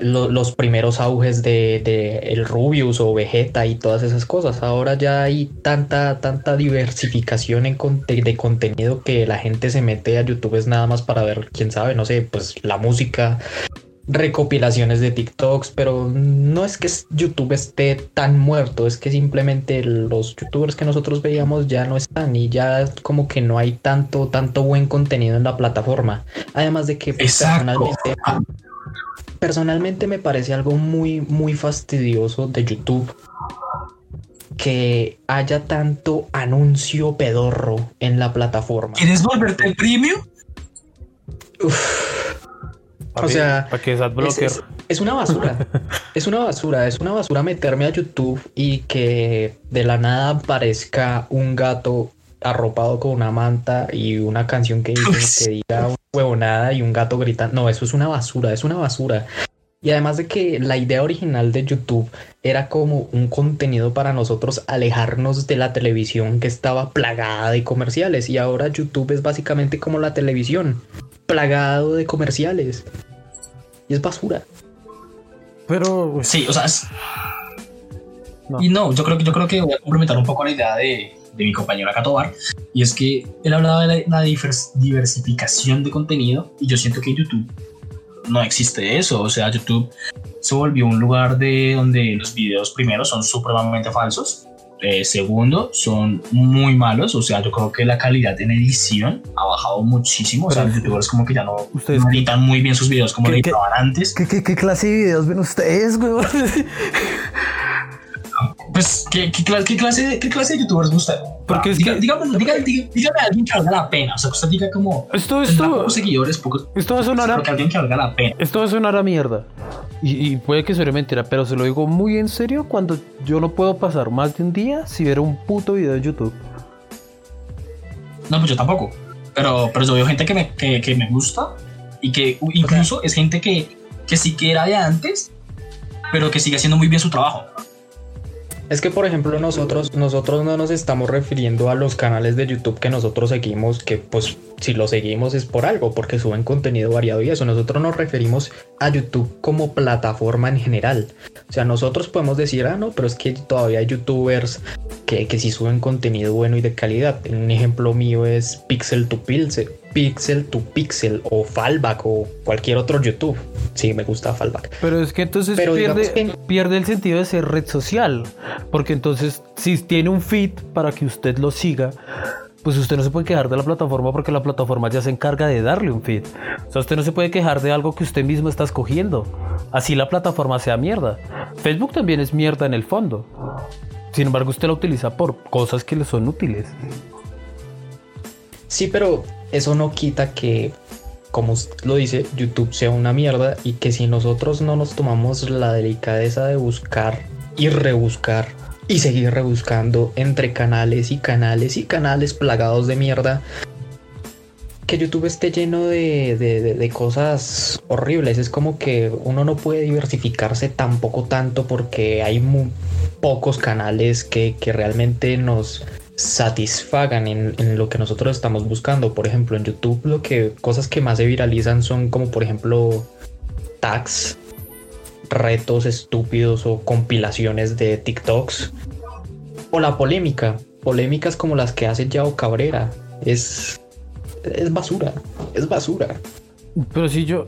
lo- los primeros auges de, de el Rubius o Vegeta y todas esas cosas. Ahora ya hay tanta, tanta diversificación en conte- de contenido que la gente se mete a YouTube es nada más para ver, quién sabe, no sé, pues la música, recopilaciones de TikToks, pero no es que YouTube esté tan muerto, es que simplemente los youtubers que nosotros veíamos ya no están y ya como que no hay tanto, tanto buen contenido en la plataforma. Además de que pues, personalmente personalmente me parece algo muy, muy fastidioso de YouTube que haya tanto anuncio pedorro en la plataforma. ¿quieres volverte premium? O sea, para que es Es, una basura. es una basura. Es una basura meterme a YouTube y que de la nada aparezca un gato arropado con una manta y una canción que dice que diga una huevonada y un gato gritando. No, eso es una basura, es una basura. Y además de que la idea original de YouTube era como un contenido para nosotros alejarnos de la televisión que estaba plagada de comerciales. Y ahora YouTube es básicamente como la televisión, plagado de comerciales. Y es basura. Pero pues, Sí, o sea, es- No. y no, yo creo que yo creo que voy a complementar un poco la idea de, de mi compañero acá Tobar, y es que él hablaba de la, la divers- diversificación de contenido y yo siento que en YouTube no existe eso, o sea, YouTube se volvió un lugar de donde los videos primero son supremamente falsos, eh, segundo son muy malos, o sea, yo creo que la calidad en edición ha bajado muchísimo, o sea, Pero- los youtubers como que ya no, Ustedes- no editan muy bien sus videos como lo ¿Qué- qué- editaban antes. ¿Qué, qué, qué clase de videos ven ustedes, güey? Pues, ¿qué, qué, cla- qué clase, de- ¿qué clase de youtubers usted? Porque Ah, es diga- que- diga- diga- dígame a alguien que valga la pena. O sea, que usted diga como. Esto, esto, pocos seguidores, pocos. esto va a sonar a, alguien que valga la pena. esto va a sonar a mierda. Y, y puede que suene mentira, pero se lo digo muy en serio cuando yo no puedo pasar más de un día si ver un puto video en YouTube. No, pues yo tampoco. Pero, pero yo veo gente que me, que, que me gusta y que incluso es gente que, que sí que era de antes, pero que sigue haciendo muy bien su trabajo. Es que, por ejemplo, nosotros, nosotros no nos estamos refiriendo a los canales de YouTube que nosotros seguimos, que pues si lo seguimos es por algo, porque suben contenido variado y eso. Nosotros nos referimos a YouTube como plataforma en general. O sea, nosotros podemos decir, ah, no, pero es que todavía hay youtubers que, que sí suben contenido bueno y de calidad. Un ejemplo mío es Pixel to Pixel, Pixel to Pixel o Fallback o cualquier otro YouTube. Sí, me gusta Fallback. Pero es que entonces Pero digamos pierde, que- pierde el sentido de ser red social. Porque entonces, si tiene un feed para que usted lo siga, pues usted no se puede quejar de la plataforma porque la plataforma ya se encarga de darle un feed. O sea, usted no se puede quejar de algo que usted mismo está escogiendo. Así la plataforma sea mierda. Facebook también es mierda en el fondo. Sin embargo, usted la utiliza por cosas que le son útiles. Sí, pero eso no quita que, como lo dice, YouTube sea una mierda y que si nosotros no nos tomamos la delicadeza de buscar y rebuscar y seguir rebuscando entre canales y canales y canales plagados de mierda, que YouTube esté lleno de, de- de- de cosas horribles. Es como que uno no puede diversificarse tampoco tanto porque hay muy pocos canales que, que realmente nos satisfagan en, en lo que nosotros estamos buscando. Por ejemplo, en YouTube lo que cosas que más se viralizan son como por ejemplo tags, retos estúpidos o compilaciones de TikToks o la polémica, polémicas como las que hace Yao Cabrera. Es es basura, es basura. Pero si yo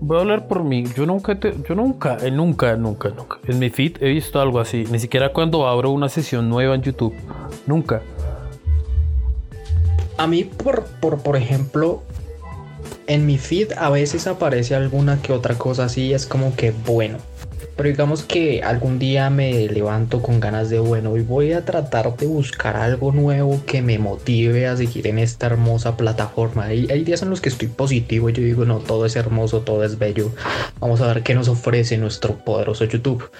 voy a hablar por mí, yo nunca, te- yo nunca, eh, nunca, nunca, nunca. En mi feed he visto algo así. Ni siquiera cuando abro una sesión nueva en YouTube. Nunca. A mí, por, por, por ejemplo, en mi feed a veces aparece alguna que otra cosa así, es como que bueno. Pero digamos que algún día me levanto con ganas de bueno y voy a tratar de buscar algo nuevo que me motive a seguir en esta hermosa plataforma. Hay, hay días en los que estoy positivo y yo digo, no, todo es hermoso, todo es bello. Vamos a ver qué nos ofrece nuestro poderoso YouTube.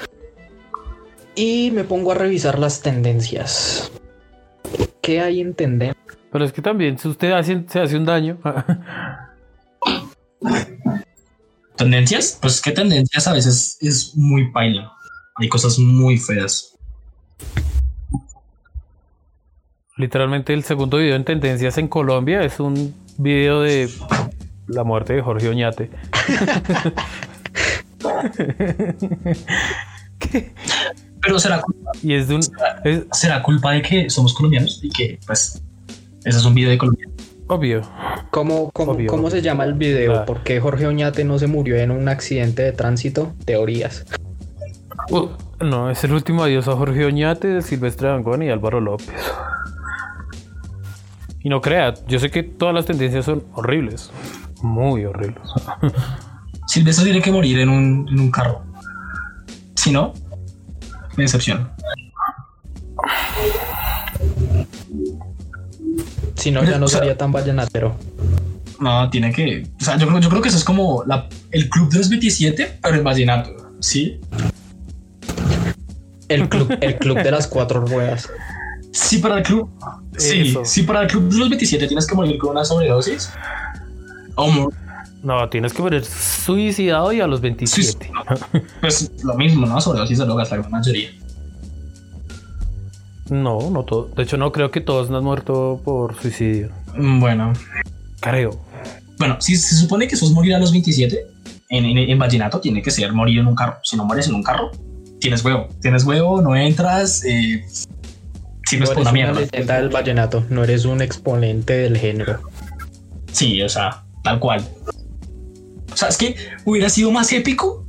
Y me pongo a revisar las tendencias. ¿Qué hay en tendencia? Pero es que también, si usted se hace un daño. ¿Tendencias? Pues que tendencias a veces es muy paila. Hay cosas muy feas. Literalmente el segundo video en tendencias en Colombia es un video de la muerte de Jorge Oñate. Pero será, Y es de un... Es será culpa de que somos colombianos y que, pues, ese es un video de Colombia. Obvio. ¿Cómo, cómo, Obvio, cómo se llama el video? Claro. ¿Por qué Jorge Oñate no se murió en un accidente de tránsito? Teorías. Uh, no, es el último adiós a Jorge Oñate, Silvestre Dangón y Álvaro López. Y no crea, yo sé que todas las tendencias son horribles. Muy horribles. Silvestre tiene que morir en un, en un carro. Si no, me decepciona. Si no, ya no O sea- sería tan vallenatero. No, tiene que. O sea, yo creo, yo creo que eso es como la- el club de los 27, pero en vallenato. Sí, El club, el club de las cuatro ruedas. sí, para el club. Sí, Eso. sí, para el club de los 27 tienes que morir con una sobredosis. O No, tienes que morir suicidado y a los 27. pues lo mismo, ¿no? Sobredosis de drogas, la gran mayoría. No, no todo. De hecho, no creo que todos no han muerto por suicidio. Bueno, Creo. bueno, si se supone que sos morir a los 27, en, en, en vallenato tiene que ser morir en un carro. Si no mueres en un carro, tienes huevo. Tienes huevo, no entras, eh, sirves No por eres una mierda. leyenda del vallenato, no eres un exponente del género. Sí, o sea, tal cual. O sea, es que hubiera sido más épico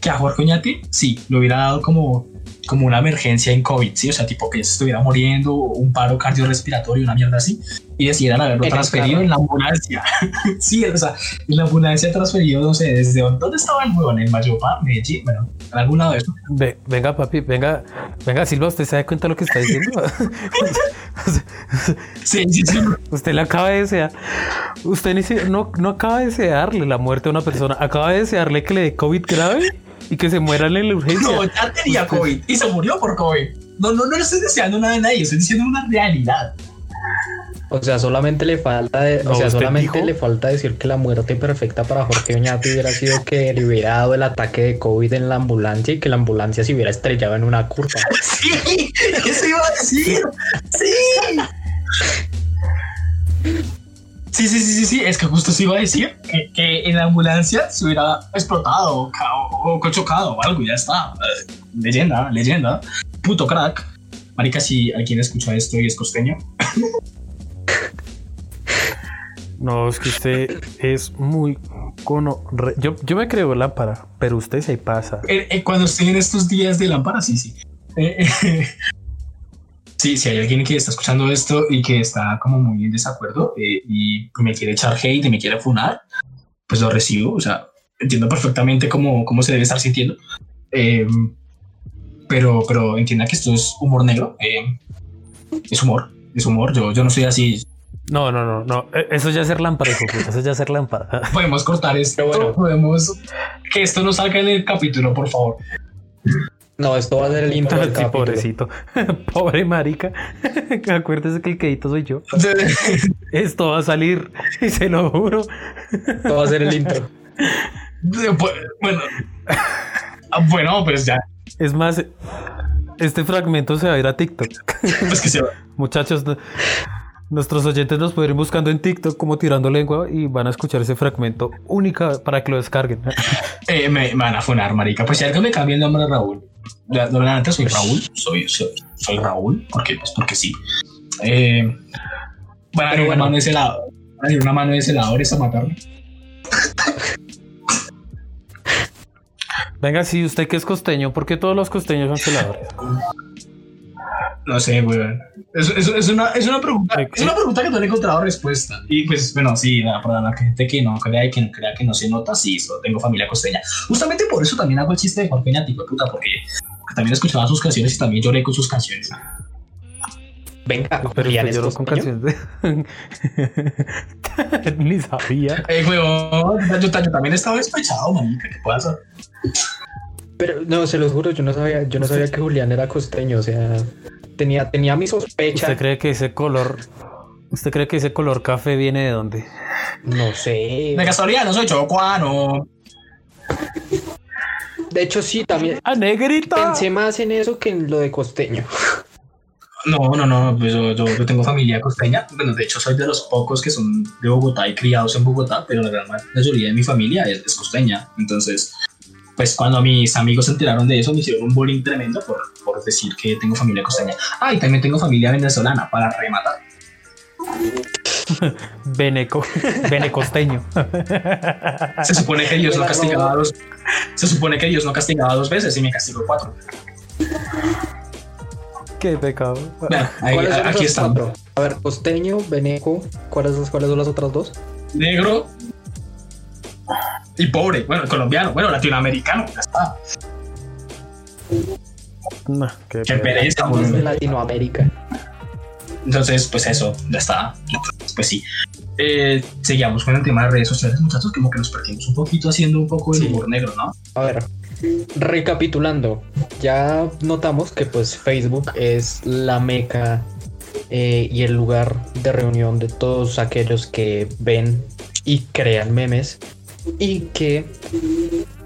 que a Jorge Oñate, sí, le hubiera dado como, como una emergencia en COVID, sí, o sea, tipo que se estuviera muriendo, un paro cardiorrespiratorio, una mierda así, y decidieran haberlo En transferido en la ambulancia. sí, o sea, en la ambulancia transferido, no sé, desde dónde, ¿dónde estaba el huevón, en Mayopá, Medellín, bueno, en algún lado de eso. Ve- venga, papi, venga, venga, Silva, ¿usted se da cuenta de lo que está diciendo? Sí, sí, sí. usted le acaba de desear. Usted ni si- no, no acaba de desearle la muerte a una persona, acaba de desearle que le dé COVID grave y que se muera en la urgencia. No, ya tenía COVID y se murió por COVID. No, no, no le estoy deseando nada a nadie, estoy diciendo una realidad. O sea, solamente le falta de- No, o sea, ¿usted solamente dijo? le falta decir que la muerte perfecta para Jorge Oñate hubiera sido que le hubiera dado el ataque de COVID en la ambulancia y que la ambulancia se hubiera estrellado en una curva. Sí, eso iba a decir. Sí. Sí, sí, sí, sí, sí, es que justo se iba a decir que, que en la ambulancia se hubiera explotado o, o, o chocado o algo ya está. Eh, Leyenda, leyenda. Puto crack. Marica, si alguien escucha esto y es costeño, No, es que usted es muy cono. Yo, yo me creo lámpara, pero usted se pasa. Eh, eh, cuando estoy en estos días de lámpara, sí, sí. Eh, sí, si hay alguien que está escuchando esto y que está como muy en desacuerdo eh, y me quiere echar hate y me quiere funar, pues lo recibo. O sea, entiendo perfectamente cómo, cómo se debe estar sintiendo. Eh, pero, pero entienda que esto es humor negro. eh, es humor, es humor. Yo, yo no soy así. No, no, no, no. eh, Eso ya es ser lámpara, Eso ya es ser lámpara. Podemos cortar esto. Bueno. Podemos que esto no salga en el capítulo, por favor. No, esto va a ser el intro del Sí, capítulo. pobrecito. Pobre marica. Acuérdese que el quedito soy yo. Esto va a salir, y se lo juro. Esto va a ser el intro. Bueno, Ah, bueno, pues ya. Es más, este fragmento se va a ir a TikTok. Pues que se va. Muchachos, nuestros oyentes nos pueden ir buscando en TikTok como tirando lengua y van a escuchar ese fragmento única para que lo descarguen. Eh, me, me van a funar, marica. Pues si alguien me cambia el nombre de Raúl la, la neta soy pues, Raúl, soy, soy, soy Raúl, porque, pues porque sí. Eh, a bueno. una mano de celador, van a una mano de celadores a matarme. Venga, sí, usted que es costeño, ¿por qué todos los costeños son celadores? No sé, weón. Es, es, es, una, es, una pregunta, es una pregunta que no he encontrado respuesta. Y pues, bueno, sí, para la gente que no crea y que no crea que no se nota, sí, solo tengo familia costeña. Justamente por eso también hago el chiste de Jorge tipo de puta, porque, también escuchaba sus canciones y también lloré con sus canciones. Venga, pero yo lloró con canciones de... Ni sabía. Eh, weón, yo, yo, también estaba despechado, marica, ¿qué pasa? Pero no, se los juro, yo no sabía, yo no sabía que Julián era costeño, o sea, tenía, tenía mi sospecha. ¿Usted cree que ese color, usted cree que ese color café viene de dónde? No sé. De casualidad, no soy chocuano. De hecho, sí, también. ¡A negrita! Pensé más en eso que en lo de costeño. No, no, no, pues yo, yo, tengo familia costeña. Bueno, de hecho, soy de los pocos que son de Bogotá y criados en Bogotá, pero la gran mayoría de mi familia es, es costeña. Entonces, pues cuando mis amigos se enteraron de eso, me hicieron un bullying tremendo por, por decir que tengo familia costeña. Ah, y también tengo familia venezolana para rematar. Beneco, benecosteño. Se supone que Dios no castigaba dos. Se supone que Dios no castigaba dos veces y me castigó cuatro. Qué pecado. aquí está. A ver, costeño, veneco, ¿cuáles, ¿cuáles son las otras dos? Negro y pobre, bueno, colombiano, bueno, latinoamericano, ya está. No, qué, pereza, de Latinoamérica. Entonces, pues eso, ya está. pues sí. Eh, seguimos con el tema de redes sociales, muchachos, como que nos perdimos un poquito haciendo un poco de humor negro, ¿no? A ver, recapitulando, ya notamos que pues Facebook es la meca eh, y el lugar de reunión de todos aquellos que ven y crean memes y que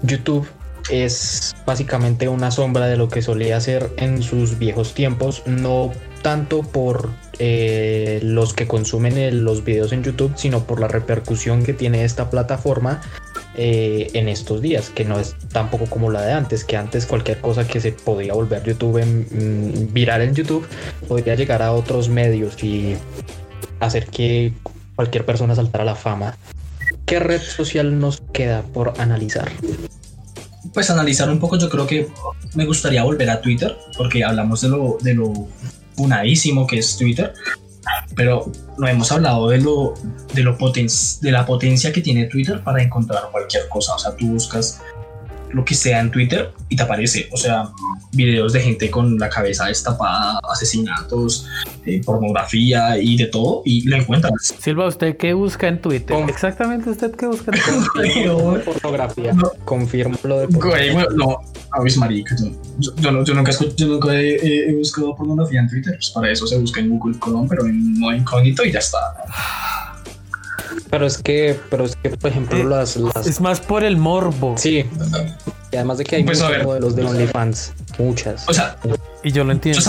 YouTube es básicamente una sombra de lo que solía hacer en sus viejos tiempos, no tanto por eh, los que consumen los videos en YouTube, sino por la repercusión que tiene esta plataforma eh, en estos días, que no es tampoco como la de antes, que antes cualquier cosa que se podía volver YouTube en, mm, viral en YouTube podría llegar a otros medios y hacer que cualquier persona saltara a la fama. ¿Qué red social nos queda por analizar? Pues analizar un poco, yo creo que me gustaría volver a Twitter, porque hablamos de lo, de lo punadísimo que es Twitter, pero no hemos hablado de lo, de lo de la potencia que tiene Twitter para encontrar cualquier cosa. O sea, tú buscas lo que sea en Twitter y te aparece. O sea, videos de gente con la cabeza destapada, asesinatos, eh, pornografía y de todo, y lo encuentras. Silva, ¿usted qué busca en Twitter? Exactamente, ¿usted qué busca en Twitter? pornografía. Confirmo lo de pornografía. no, a mis maricas, yo, yo, no, yo, nunca, yo nunca he, buscado pornografía en Twitter. Pues para eso se busca en Google Chrome, pero en no incógnito y ya está. Pero es que, pero es que, por ejemplo, eh, las, Es más por el morbo. Sí. Y además de que hay pues muchos modelos de OnlyFans. Muchas. O sea, y yo lo entiendo.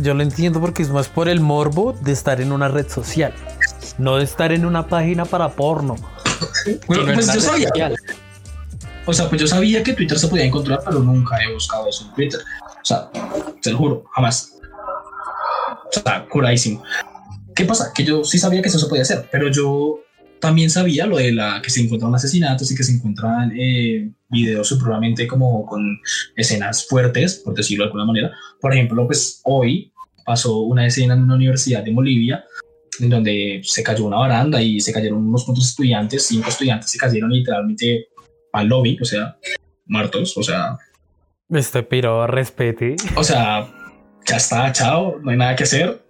Yo, lo entiendo porque es más por el morbo de estar en una red social. No de estar en una página para porno. bueno, pues yo sabía. O sea, pues yo sabía que Twitter se podía encontrar, pero nunca he buscado eso en Twitter. O sea, te lo juro, jamás. O sea, curadísimo. ¿Qué pasa? Que yo sí sabía que eso se podía hacer, pero yo también sabía lo de la que se encuentran asesinatos y que se encuentran eh, videos supremamente como con escenas fuertes, por decirlo de alguna manera. Por ejemplo, pues hoy pasó una escena en una universidad de Bolivia en donde se cayó una baranda y se cayeron unos cuantos estudiantes, cinco estudiantes se cayeron literalmente al lobby, o sea, muertos, o sea... Este piro, respete. O sea, ya está, chao, no hay nada que hacer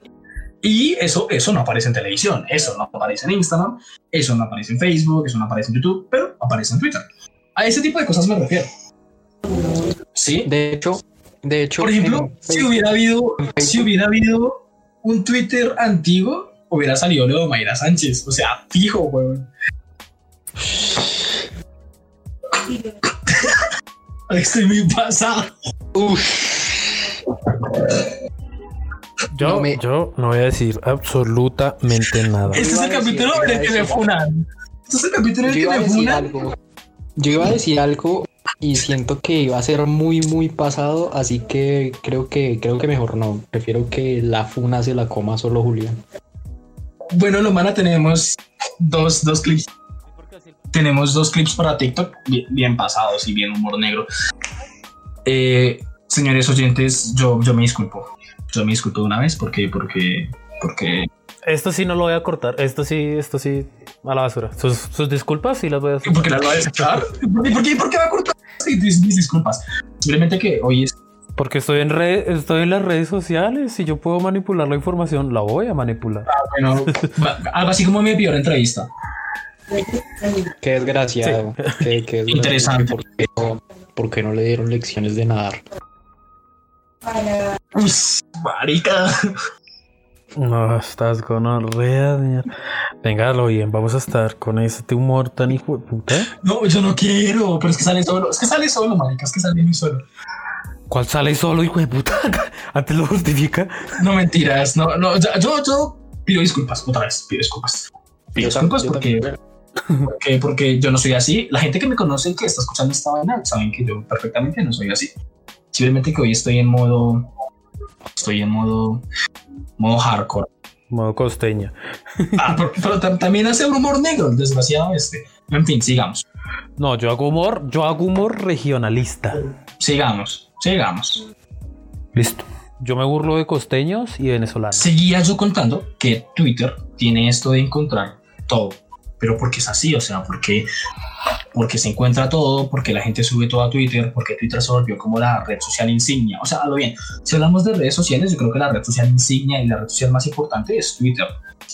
y eso, eso no aparece en televisión, eso no aparece en Instagram, eso no aparece en Facebook, eso no aparece en YouTube, pero aparece en Twitter. A ese tipo de cosas me refiero. Sí. De hecho, de hecho. Por ejemplo, si hubiera habido, si hubiera habido un Twitter antiguo, hubiera salido Leo Mayra Sánchez. O sea, fijo, weón. Estoy muy pasado. Yo no, me... yo no voy a decir absolutamente nada. Este es el capítulo en el que me funan. Este es el capítulo en el que me funan. Yo iba a decir algo y siento que iba a ser muy muy pasado, así que creo que creo que mejor no. Prefiero que la funa se la coma solo Julián. Bueno, Lomana, tenemos dos, dos clips. Tenemos dos clips para TikTok bien, bien pasados y bien humor negro. Eh, señores oyentes, yo, yo me disculpo. Yo me disculpo de una vez porque, porque, porque. Esto sí no lo voy a cortar. Esto sí, esto sí, a la basura. Sus, sus disculpas sí las voy a. ¿Por qué las voy a desechar? ¿Por qué, por qué, por qué va a cortar Sí, mis, mis disculpas? Simplemente que hoy es. Porque estoy en red, estoy en las redes sociales y yo puedo manipular la información, la voy a manipular. Ah, bueno, algo así como mi peor entrevista. Qué desgraciado. Qué, qué desgraciado. Interesante. ¿Por qué, no, por qué no le dieron lecciones de nadar? Uy, marica. No, estás con orrea. Venga, lo bien, vamos a estar con este humor tan hijo de puta. No, yo no quiero, pero es que sale solo. Es que sale solo, marica. Es que sale muy solo. ¿Cuál sale solo, hijo de puta? Antes lo justifica. No mentiras. No, no. ya- Yo, yo pido disculpas otra vez. Pido disculpas. Pido disculpas porque, porque, porque yo no soy así. La gente que me conoce y que está escuchando esta vaina saben que yo perfectamente no soy así. Simplemente que hoy estoy en modo. Estoy en modo. Modo hardcore. Modo costeña. Ah, pero, pero tam- también hace un humor negro, el desgraciado este. En fin, sigamos. No, yo hago humor, yo hago humor regionalista. Sigamos. Sigamos. Listo. Yo me burlo de costeños y venezolanos. Seguía yo contando que Twitter tiene esto de encontrar todo, pero porque es así, o sea, porque, porque se encuentra todo, porque la gente sube todo a Twitter, porque Twitter se volvió como la red social insignia. O sea, lo bien, si hablamos de redes sociales, yo creo que la red social insignia y la red social más importante es Twitter.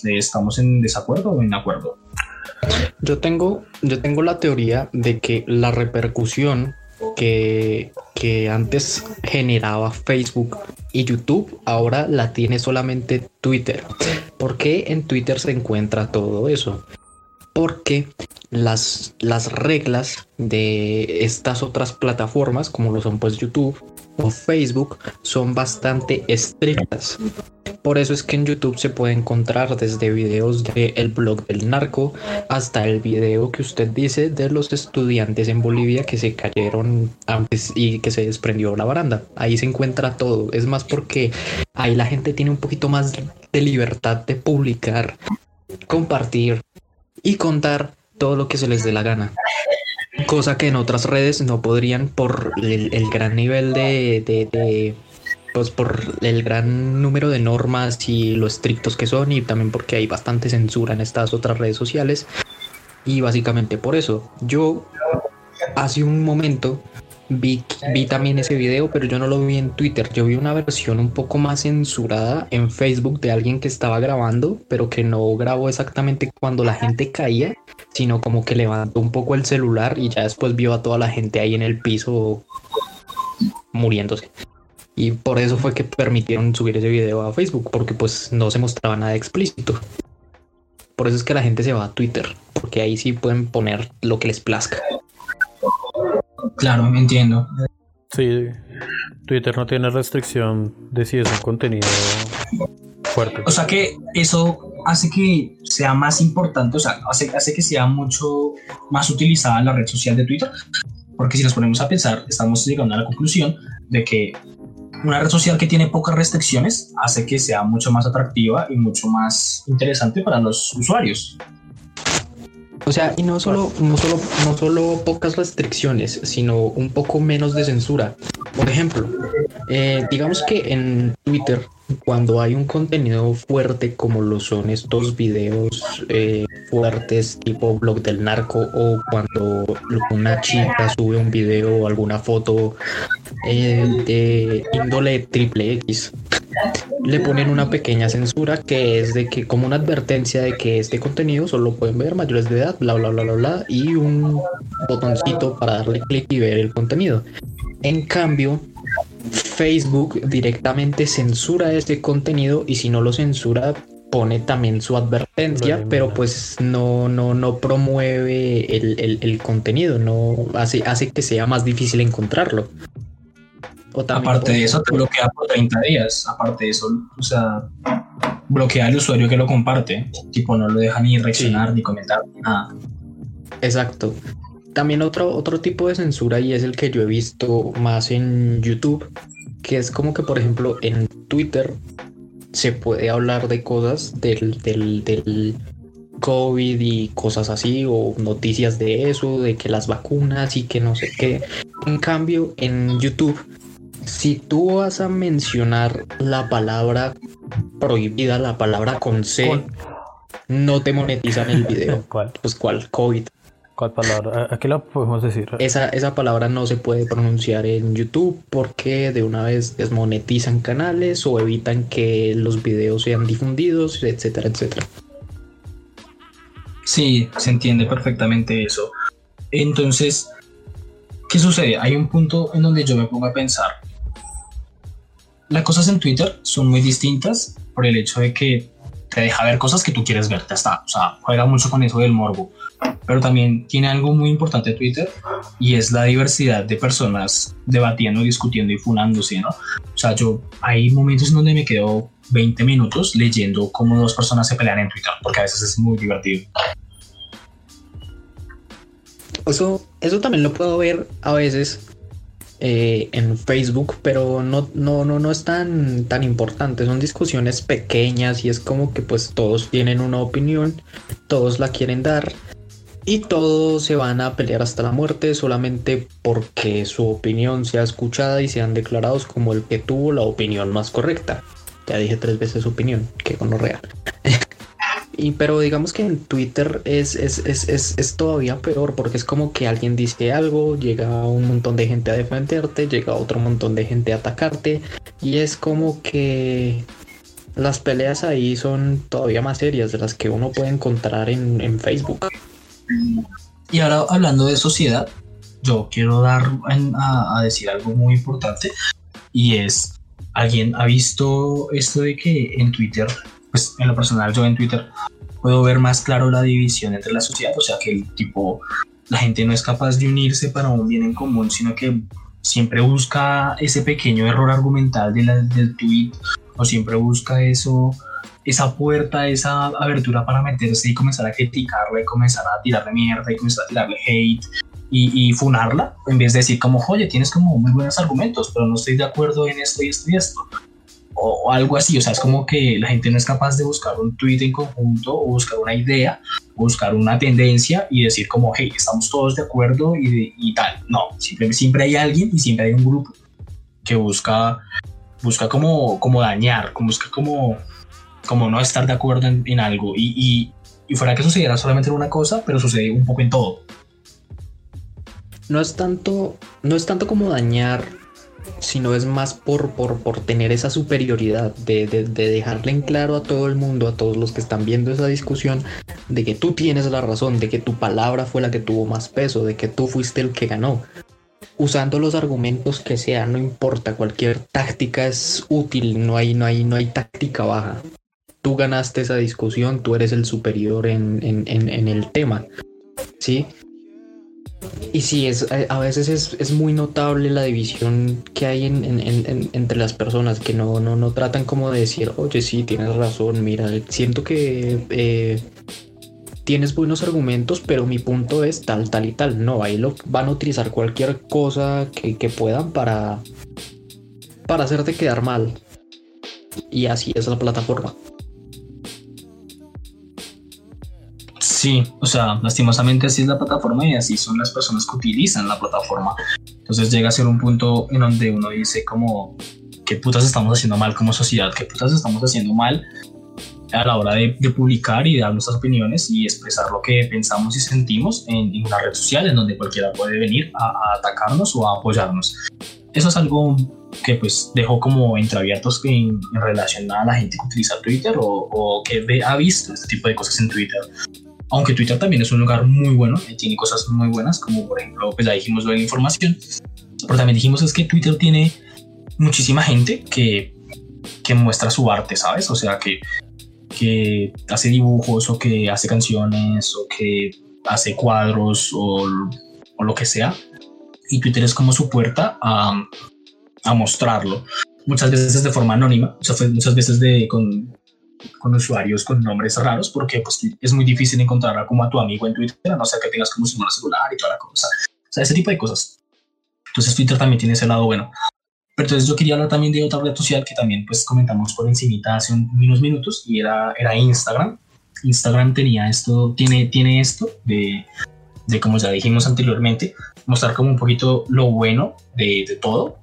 ¿Estamos en desacuerdo o en acuerdo? Yo tengo, yo tengo la teoría de que la repercusión que, que antes generaba Facebook y YouTube ahora la tiene solamente Twitter. ¿Por qué en Twitter se encuentra todo eso? Porque las, las reglas de estas otras plataformas, como lo son pues YouTube o Facebook, son bastante estrictas. Por eso es que en YouTube se puede encontrar desde videos del blog del narco hasta el video que usted dice de los estudiantes en Bolivia que se cayeron antes y que se desprendió la baranda. Ahí se encuentra todo. Es más porque ahí la gente tiene un poquito más de libertad de publicar, compartir y contar todo lo que se les dé la gana. Cosa que en otras redes no podrían por el, gran nivel de, de- de- pues por el gran número de normas y lo estrictos que son y también porque hay bastante censura en estas otras redes sociales y básicamente por eso yo hace un momento vi, vi también ese video pero yo no lo vi en Twitter yo vi una versión un poco más censurada en Facebook de alguien que estaba grabando pero que no grabó exactamente cuando la gente caía sino como que levantó un poco el celular y ya después vio a toda la gente ahí en el piso muriéndose. Y por eso fue que permitieron subir ese video a Facebook, porque pues no se mostraba nada explícito. Por eso es que la gente se va a Twitter, porque ahí sí pueden poner lo que les plazca. Claro, entiendo. Sí, Twitter no tiene restricción de si es un contenido fuerte. O sea que eso hace que sea más importante, o sea, hace, hace que sea mucho más utilizada la red social de Twitter, porque si nos ponemos a pensar, estamos llegando a la conclusión de que una red social que tiene pocas restricciones hace que sea mucho más atractiva y mucho más interesante para los usuarios. O sea, y no solo, no solo, no solo pocas restricciones, sino un poco menos de censura. Por ejemplo, eh, digamos que en Twitter, cuando hay un contenido fuerte como lo son estos videos eh, fuertes tipo blog del narco o cuando una chica sube un video o alguna foto eh, de índole triple X, le ponen una pequeña censura que es de que como una advertencia de que este contenido solo pueden ver mayores de edad, bla bla bla bla bla y un botoncito para darle clic y ver el contenido. En cambio, Facebook directamente censura este contenido y si no lo censura pone también su advertencia, pero pues no, no, no promueve el, el- el contenido, no hace, hace que sea más difícil encontrarlo. O también, Aparte de eso, te bloquea por 30 días. Aparte de eso, o sea, bloquea al usuario que lo comparte. Tipo, no lo deja ni reaccionar, ni comentar, ni nada. Exacto. También otro, otro tipo de censura y es el que yo he visto más en YouTube, que es como que por ejemplo en Twitter se puede hablar de cosas del, del, del COVID y cosas así, o noticias de eso, de que las vacunas y que no sé qué. En cambio, en YouTube, si tú vas a mencionar la palabra prohibida, la palabra con C, no te monetizan el video. ¿Cuál? Pues cuál, COVID. ¿Cuál palabra? ¿A qué la podemos decir? Esa, esa palabra no se puede pronunciar en YouTube porque de una vez desmonetizan canales o evitan que los videos sean difundidos, etcétera, etcétera. Sí, se entiende perfectamente eso. Entonces, ¿qué sucede? Hay un punto en donde yo me pongo a pensar. Las cosas en Twitter son muy distintas por el hecho de que te deja ver cosas que tú quieres ver, ya está. O sea, juega mucho con eso del morbo. Pero también tiene algo muy importante Twitter y es la diversidad de personas debatiendo, discutiendo y funándose, ¿no? O sea, yo hay momentos en donde me quedo 20 minutos leyendo cómo dos personas se pelean en Twitter, porque a veces es muy divertido. Eso, eso también lo puedo ver a veces eh, en Facebook, pero no, no, no, no es tan, tan importante. Son discusiones pequeñas y es como que pues todos tienen una opinión, todos la quieren dar y todos se van a pelear hasta la muerte solamente porque su opinión sea escuchada y sean declarados como el que tuvo la opinión más correcta. Ya dije tres veces opinión, que real. Y, pero digamos que en Twitter es, es, es, es, todavía peor porque es como que alguien dice algo, llega un montón de gente a defenderte, llega otro montón de gente a atacarte y es como que las peleas ahí son todavía más serias de las que uno puede encontrar en, en Facebook. Y ahora hablando de sociedad, yo quiero dar a, a decir algo muy importante y es, ¿alguien ha visto esto de que en Twitter pues en lo personal yo en Twitter puedo ver más claro la división entre la sociedad, o sea que el tipo, la gente no es capaz de unirse para un bien en común, sino que siempre busca ese pequeño error argumental de la, del tweet o siempre busca eso, esa puerta, esa abertura para meterse y comenzar a criticarla y comenzar a tirarle mierda y comenzar a tirarle hate y, y, funarla, en vez de decir como, oye, tienes como muy buenos argumentos, pero no estoy de acuerdo en esto y esto y esto o, algo así. O sea, es como que la gente no es capaz de buscar un tweet en conjunto o buscar una idea, buscar una tendencia y decir como, hey, estamos todos de acuerdo y, tal. No, siempre, siempre hay alguien y siempre hay un grupo que busca, busca como, como dañar, como busca como, como no estar de acuerdo en, algo. Y, y, y fuera que sucediera solamente en una cosa, pero sucede un poco en todo. No es tanto, no es tanto como dañar sino es más por, por, por tener esa superioridad de, de, dejarle en claro a todo el mundo, a todos los que están viendo esa discusión, de que tú tienes la razón, de que tu palabra fue la que tuvo más peso, de que tú fuiste el que ganó. Usando los argumentos que sea, no importa, cualquier táctica es útil, no hay, no hay, no hay táctica baja. Tú ganaste esa discusión, tú eres el superior en, en, en, en el tema. ¿Sí? Y sí, es, eh, a veces es, muy notable la división que hay entre las personas que no, no, no tratan como de decir, oye, sí, tienes razón, mira, siento que eh, tienes buenos argumentos, pero mi punto es tal, tal y tal. No, ahí lo, van a utilizar cualquier cosa que, que puedan para, para hacerte quedar mal. Y así es la plataforma. Sí, o sea, lastimosamente así es la plataforma y así son las personas que utilizan la plataforma. Entonces llega a ser un punto en donde uno dice como, ¿qué putas estamos haciendo mal como sociedad? ¿Qué putas estamos haciendo mal a la hora de, publicar y dar nuestras opiniones y expresar lo que pensamos y sentimos en, una red social en donde cualquiera puede venir a, atacarnos o a apoyarnos? Eso es algo que pues dejo como entreabiertos en, en relación a la gente que utiliza Twitter o, o que ve, ha visto este tipo de cosas en Twitter aunque Twitter también es un lugar muy bueno, y tiene cosas muy buenas, como por ejemplo, pues ya dijimos lo de la información, pero también dijimos es que Twitter tiene muchísima gente que, que muestra su arte, ¿sabes? O sea, que, que hace dibujos o que hace canciones o que hace cuadros o, o lo que sea. Y Twitter es como su puerta a, a mostrarlo. Muchas veces de forma anónima, muchas veces de, con, con usuarios con nombres raros porque pues, es muy difícil encontrar como a tu amigo en Twitter, a no ser que tengas como su número celular y toda la cosa. O sea, ese tipo de cosas. Entonces Twitter también tiene ese lado bueno. Pero entonces yo quería hablar también de otra red social que también pues comentamos por encimita hace unos minutos y era, era Instagram. Instagram tenía esto, tiene, tiene esto de, de como ya dijimos anteriormente, mostrar como un poquito lo bueno de, de todo,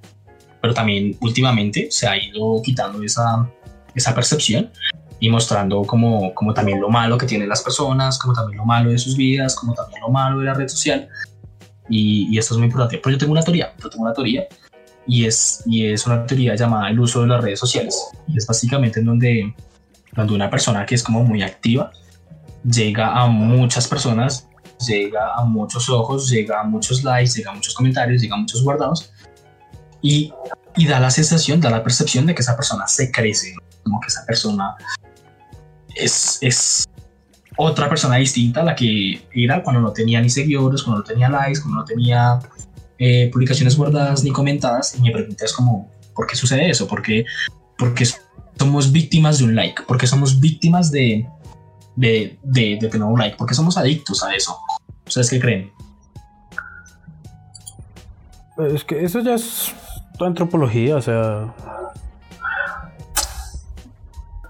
pero también últimamente se ha ido quitando esa, esa percepción y mostrando como, como también lo malo que tienen las personas, como también lo malo de sus vidas, como también lo malo de la red social. Y, y esto es muy importante. Pero yo tengo una teoría, yo tengo una teoría y es, y es una teoría llamada el uso de las redes sociales. Y es básicamente en donde, donde una persona que es como muy activa llega a muchas personas, llega a muchos ojos, llega a muchos likes, llega a muchos comentarios, llega a muchos guardados y, y da la sensación, da la percepción de que esa persona se crece, como que esa persona es, es otra persona distinta a la que era cuando no tenía ni seguidores, cuando no tenía likes, cuando no tenía eh, publicaciones guardadas ni comentadas. Y mi pregunta es como, ¿por qué sucede eso? ¿Por qué, porque somos víctimas de un like? ¿Por qué somos víctimas de, de, de, tener un like? ¿Por qué somos adictos a eso? ¿Ustedes qué creen? Es que eso ya es antropología, o sea,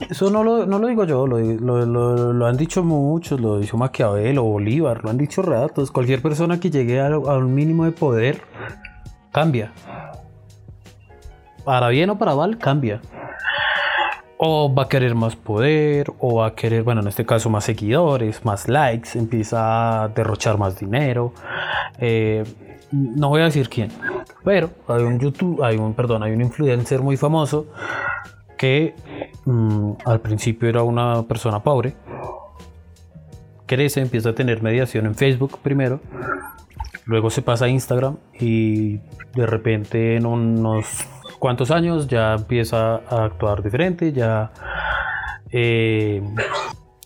eso no lo, no lo digo yo, lo, lo, lo, han dicho muchos, lo dijo Maquiavelo, Bolívar, lo han dicho ratos. Cualquier persona que llegue a, un mínimo de poder cambia. Para bien o para mal, cambia. O va a querer más poder, o va a querer, bueno, en este caso más seguidores, más likes, empieza a derrochar más dinero. Eh, no voy a decir quién, pero hay un YouTube, hay un, perdón, hay un influencer muy famoso que mmm, al principio era una persona pobre, crece, empieza a tener mediación en Facebook primero, luego se pasa a Instagram y de repente en unos cuantos años ya empieza a actuar diferente, ya eh,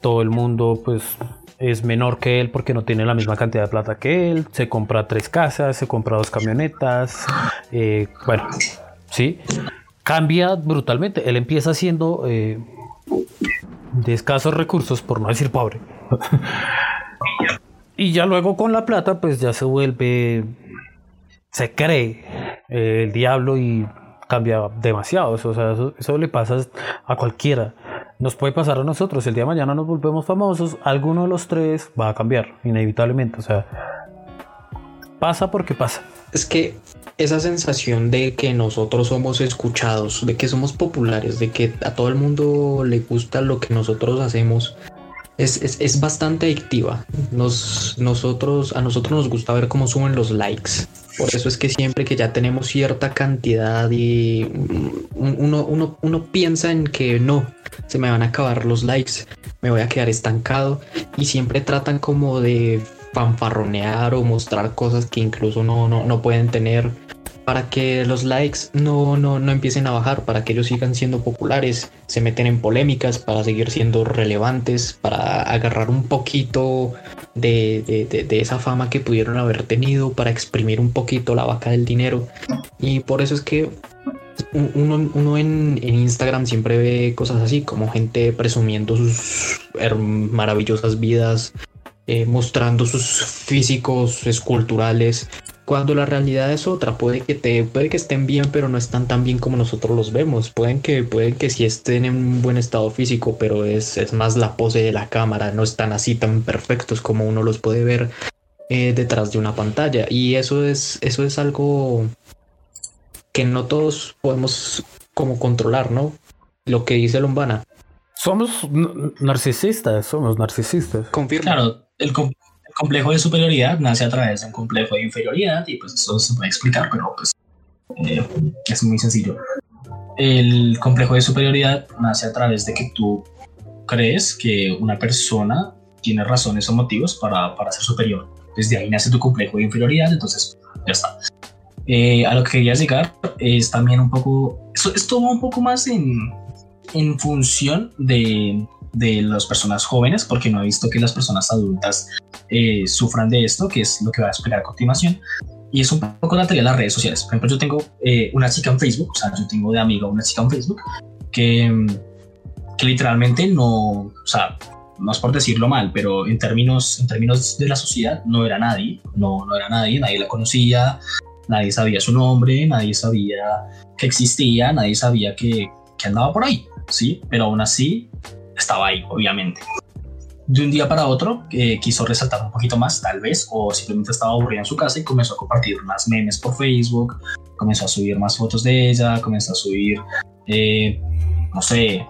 todo el mundo pues es menor que él porque no tiene la misma cantidad de plata que él, se compra tres casas, se compra dos camionetas, eh, bueno, sí, cambia brutalmente. Él empieza siendo eh, de escasos recursos, por no decir pobre. y ya luego con la plata, pues ya se vuelve, se cree eh, el diablo y cambia demasiado. Eso, o sea, eso, eso, le pasa a cualquiera. Nos puede pasar a nosotros. El día de mañana nos volvemos famosos. Alguno de los tres va a cambiar, inevitablemente. O sea, pasa porque pasa. Es que esa sensación de que nosotros somos escuchados, de que somos populares, de que a todo el mundo le gusta lo que nosotros hacemos, es, es, es bastante adictiva. Nos, nosotros, a nosotros nos gusta ver cómo suben los likes. Por eso es que siempre que ya tenemos cierta cantidad y uno, uno, uno piensa en que no, se me van a acabar los likes, me voy a quedar estancado y siempre tratan como de fanfarronear o mostrar cosas que incluso no, no, no pueden tener para que los likes no, no, no, empiecen a bajar, para que ellos sigan siendo populares, se meten en polémicas para seguir siendo relevantes, para agarrar un poquito de, de, de, esa fama que pudieron haber tenido, para exprimir un poquito la vaca del dinero. Y por eso es que uno, uno en, en, Instagram siempre ve cosas así, como gente presumiendo sus maravillosas vidas, eh, mostrando sus físicos esculturales, cuando la realidad es otra, puede que te, puede que estén bien, pero no están tan bien como nosotros los vemos. Pueden que, pueden que sí estén en un buen estado físico, pero es, es más la pose de la cámara, no están así tan perfectos como uno los puede ver eh, detrás de una pantalla. Y eso es, eso es algo que no todos podemos como controlar, ¿no? Lo que dice Lombana. Somos narcisistas, somos narcisistas. Confirma. Claro, el, complejo de superioridad nace a través de un complejo de inferioridad y pues eso se puede explicar, pero pues eh, es muy sencillo. El complejo de superioridad nace a través de que tú crees que una persona tiene razones o motivos para, para ser superior. Desde ahí nace tu complejo de inferioridad, entonces ya está. Eh, a lo que quería llegar es también un poco, esto, esto va un poco más en, en función de, de las personas jóvenes, porque no he visto que las personas adultas eh, sufran de esto, que es lo que voy a explicar a continuación. Y es un poco la teoría de las redes sociales. Por ejemplo, yo tengo eh, una chica en Facebook, o sea, yo tengo de amiga una chica en Facebook que, que literalmente no, o sea, no es por decirlo mal, pero en términos, en términos de la sociedad no era nadie, no, no era nadie, nadie la conocía, nadie sabía su nombre, nadie sabía que existía, nadie sabía que, que andaba por ahí, ¿sí? Pero aún así estaba ahí, obviamente. de un día para otro eh, quiso resaltar un poquito más, tal vez, o simplemente estaba aburrida en su casa y comenzó a compartir más memes por Facebook, comenzó a subir más fotos de ella, comenzó a subir, eh, no sé,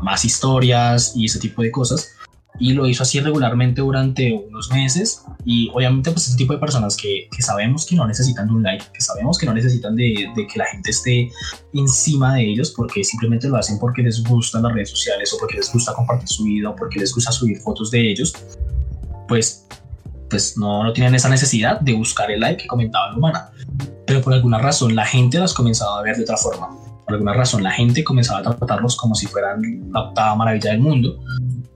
más historias y ese tipo de cosas y lo hizo así regularmente durante unos meses y obviamente pues ese tipo de personas que, que sabemos que no necesitan de un like, que sabemos que no necesitan de, de, que la gente esté encima de ellos porque simplemente lo hacen porque les gustan las redes sociales o porque les gusta compartir su vida o porque les gusta subir fotos de ellos, pues, pues no, no tienen esa necesidad de buscar el like que comentaba la humana. Pero por alguna razón la gente las comenzaba a ver de otra forma. Por alguna razón la gente comenzaba a tratarlos como si fueran la octava maravilla del mundo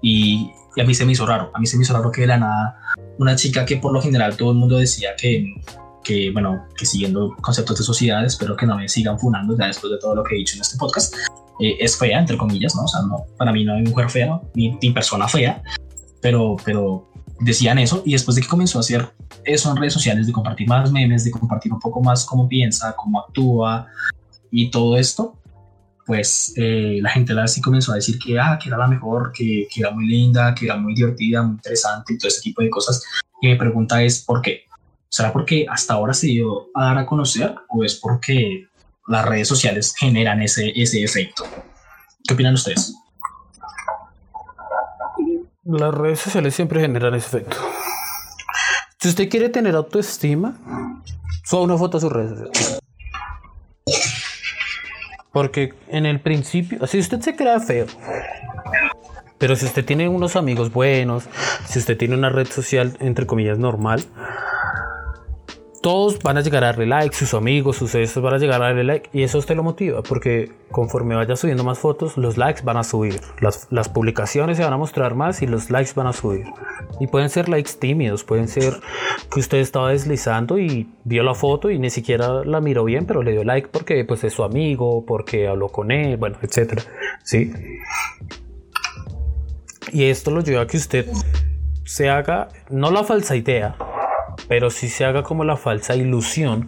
y y a mí se me hizo raro, a mí se me hizo raro que de la nada una chica que por lo general todo el mundo decía que, que bueno, que siguiendo conceptos de sociedad, espero que no me sigan funando ya después de todo lo que he dicho en este podcast, eh, es fea, entre comillas, ¿no? O sea, no, para mí no hay mujer fea, ni, ni persona fea, pero, pero decían eso y después de que comenzó a hacer eso en redes sociales, de compartir más memes, de compartir un poco más cómo piensa, cómo actúa y todo esto, pues eh, la gente la sí comenzó a decir que, ah, que era la mejor, que, que, era muy linda, que era muy divertida, muy interesante y todo ese tipo de cosas. Y mi pregunta es, ¿por qué? ¿Será porque hasta ahora se dio a dar a conocer o es porque las redes sociales generan ese, ese efecto? ¿Qué opinan ustedes? Las redes sociales siempre generan ese efecto. Si usted quiere tener autoestima, suba una foto a sus redes sociales. Porque en el principio, si usted se crea feo, pero si usted tiene unos amigos buenos, si usted tiene una red social entre comillas normal, todos van a llegar a darle like, sus amigos, sus estos van a llegar a darle like y eso usted lo motiva porque conforme vaya subiendo más fotos, los likes van a subir, las, las, publicaciones se van a mostrar más y los likes van a subir. Y pueden ser likes tímidos, pueden ser que usted estaba deslizando y vio la foto y ni siquiera la miró bien, pero le dio like porque pues es su amigo, porque habló con él, bueno, etcétera. ¿Sí? Y esto lo lleva a que usted se haga, no la falsa idea, pero si se haga como la falsa ilusión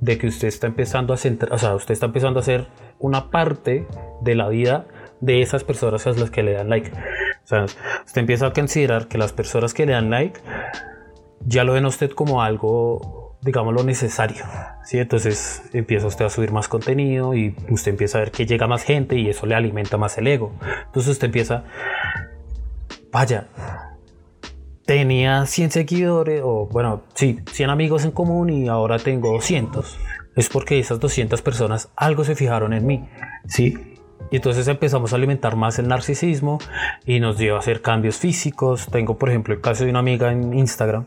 de que usted está empezando a centrar, o sea, usted está empezando a ser una parte de la vida de esas personas a las que le dan like. O sea, usted empieza a considerar que las personas que le dan like ya lo ven a usted como algo, digamos, lo necesario. ¿sí? Entonces empieza usted a subir más contenido y usted empieza a ver que llega más gente y eso le alimenta más el ego. Entonces usted empieza, vaya, tenía 100 seguidores, o bueno, sí, 100 amigos en común y ahora tengo 200. Es porque esas 200 personas algo se fijaron en mí, ¿sí? Y entonces empezamos a alimentar más el narcisismo y nos dio a hacer cambios físicos. Tengo, por ejemplo, el caso de una amiga en Instagram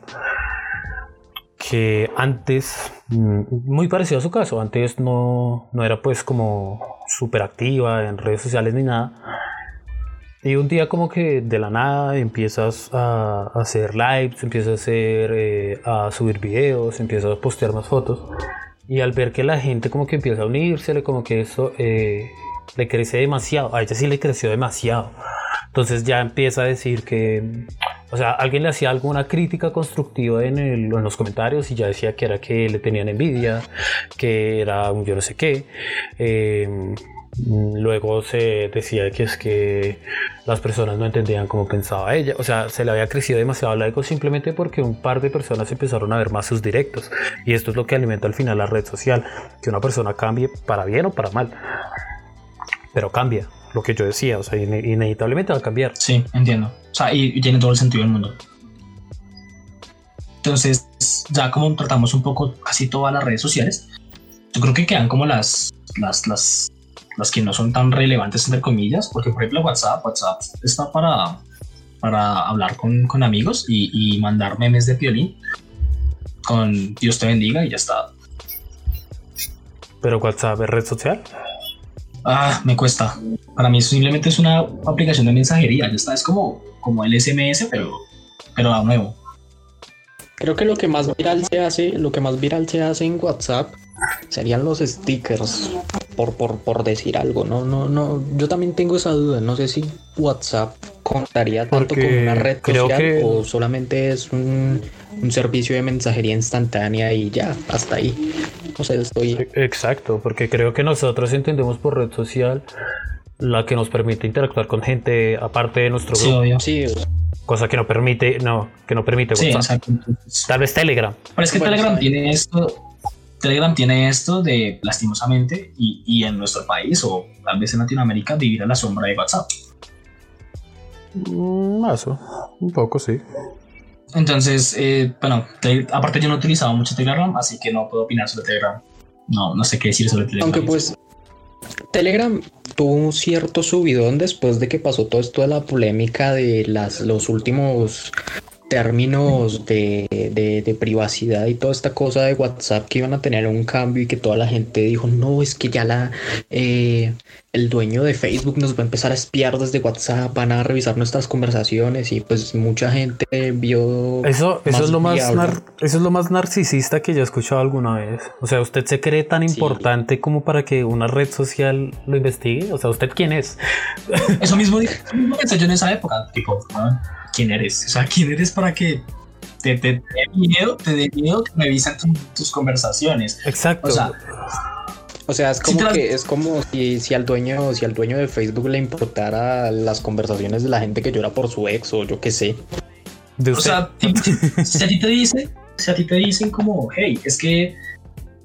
que antes, mm, muy parecido a su caso, antes no, no era pues como súper activa en redes sociales ni nada y un día como que de la nada empiezas a hacer lives, empiezas a hacer, eh, a subir videos, empiezas a postear más fotos. Y al ver que la gente como que empieza a unirse, como que eso eh, le crece demasiado. A ella sí le creció demasiado. Entonces ya empieza a decir que, o sea, alguien le hacía alguna crítica constructiva en, el, en los comentarios y ya decía que era que le tenían envidia, que era un yo no sé qué. Eh, luego se decía que es que las personas no entendían cómo pensaba ella. O sea, se le había crecido demasiado el simplemente porque un par de personas empezaron a ver más sus directos. Y esto es lo que alimenta al final la red social. Que una persona cambie para bien o para mal. Pero cambia. Lo que yo decía, o sea, inevitablemente va a cambiar. Sí, entiendo. O sea, y, tiene todo el sentido del mundo. Entonces, ya como tratamos un poco casi todas las redes sociales, yo creo que quedan como las, las las que no son tan relevantes entre comillas, porque por ejemplo WhatsApp, WhatsApp está para, para hablar con, con amigos y, y, mandar memes de violín con Dios te bendiga y ya está. ¿Pero WhatsApp es red social? Ah, me cuesta. Para mí simplemente es una aplicación de mensajería, ya está, es como, como el SMS, pero, pero a nuevo. Creo que lo que más viral se hace, lo que más viral se hace en WhatsApp serían los stickers, por, por, por decir algo. No, no, no. Yo también tengo esa duda. No sé si WhatsApp contaría tanto como una red social o solamente es un, un, servicio de mensajería instantánea y ya, hasta ahí. No sé, estoy. Exacto, porque creo que nosotros entendemos por red social la que nos permite interactuar con gente aparte de nuestro grupo. Sí, cosa que no permite, no, que no permite WhatsApp. Tal vez Telegram. Pero es que Bueno, Telegram tiene esto. Telegram tiene esto de, lastimosamente, y, y en nuestro país o tal vez en Latinoamérica, vivir a la sombra de WhatsApp. Mm, eso, un poco sí. Entonces, eh, bueno, te- aparte yo no he utilizado mucho Telegram, así que no puedo opinar sobre Telegram. No, no sé qué decir sobre Telegram. Aunque pues Telegram tuvo un cierto subidón después de que pasó todo esto de la polémica de las, los últimos términos de, de- de privacidad y toda esta cosa de WhatsApp que iban a tener un cambio y que toda la gente dijo, no, es que ya la eh, el dueño de Facebook nos va a empezar a espiar desde WhatsApp, van a revisar nuestras conversaciones y pues mucha gente vio... Eso, eso, más es lo más nar- eso es lo más narcisista que yo he escuchado alguna vez. O sea, ¿usted se cree tan Sí. importante como para que una red social lo investigue? O sea, ¿usted quién es? Eso mismo, eso mismo pensé yo en esa época. Tipo, ¿no? ¿quién eres? O sea, ¿quién eres para que te, te, te dé miedo, te dé miedo que tus conversaciones? Exacto. O sea, O sea, es como claro. que es como si, si al dueño, si al dueño de Facebook le importara las conversaciones de la gente que llora por su ex o yo qué sé. de O usted. sea, si a ti te dicen, si a ti te dicen como, hey, es que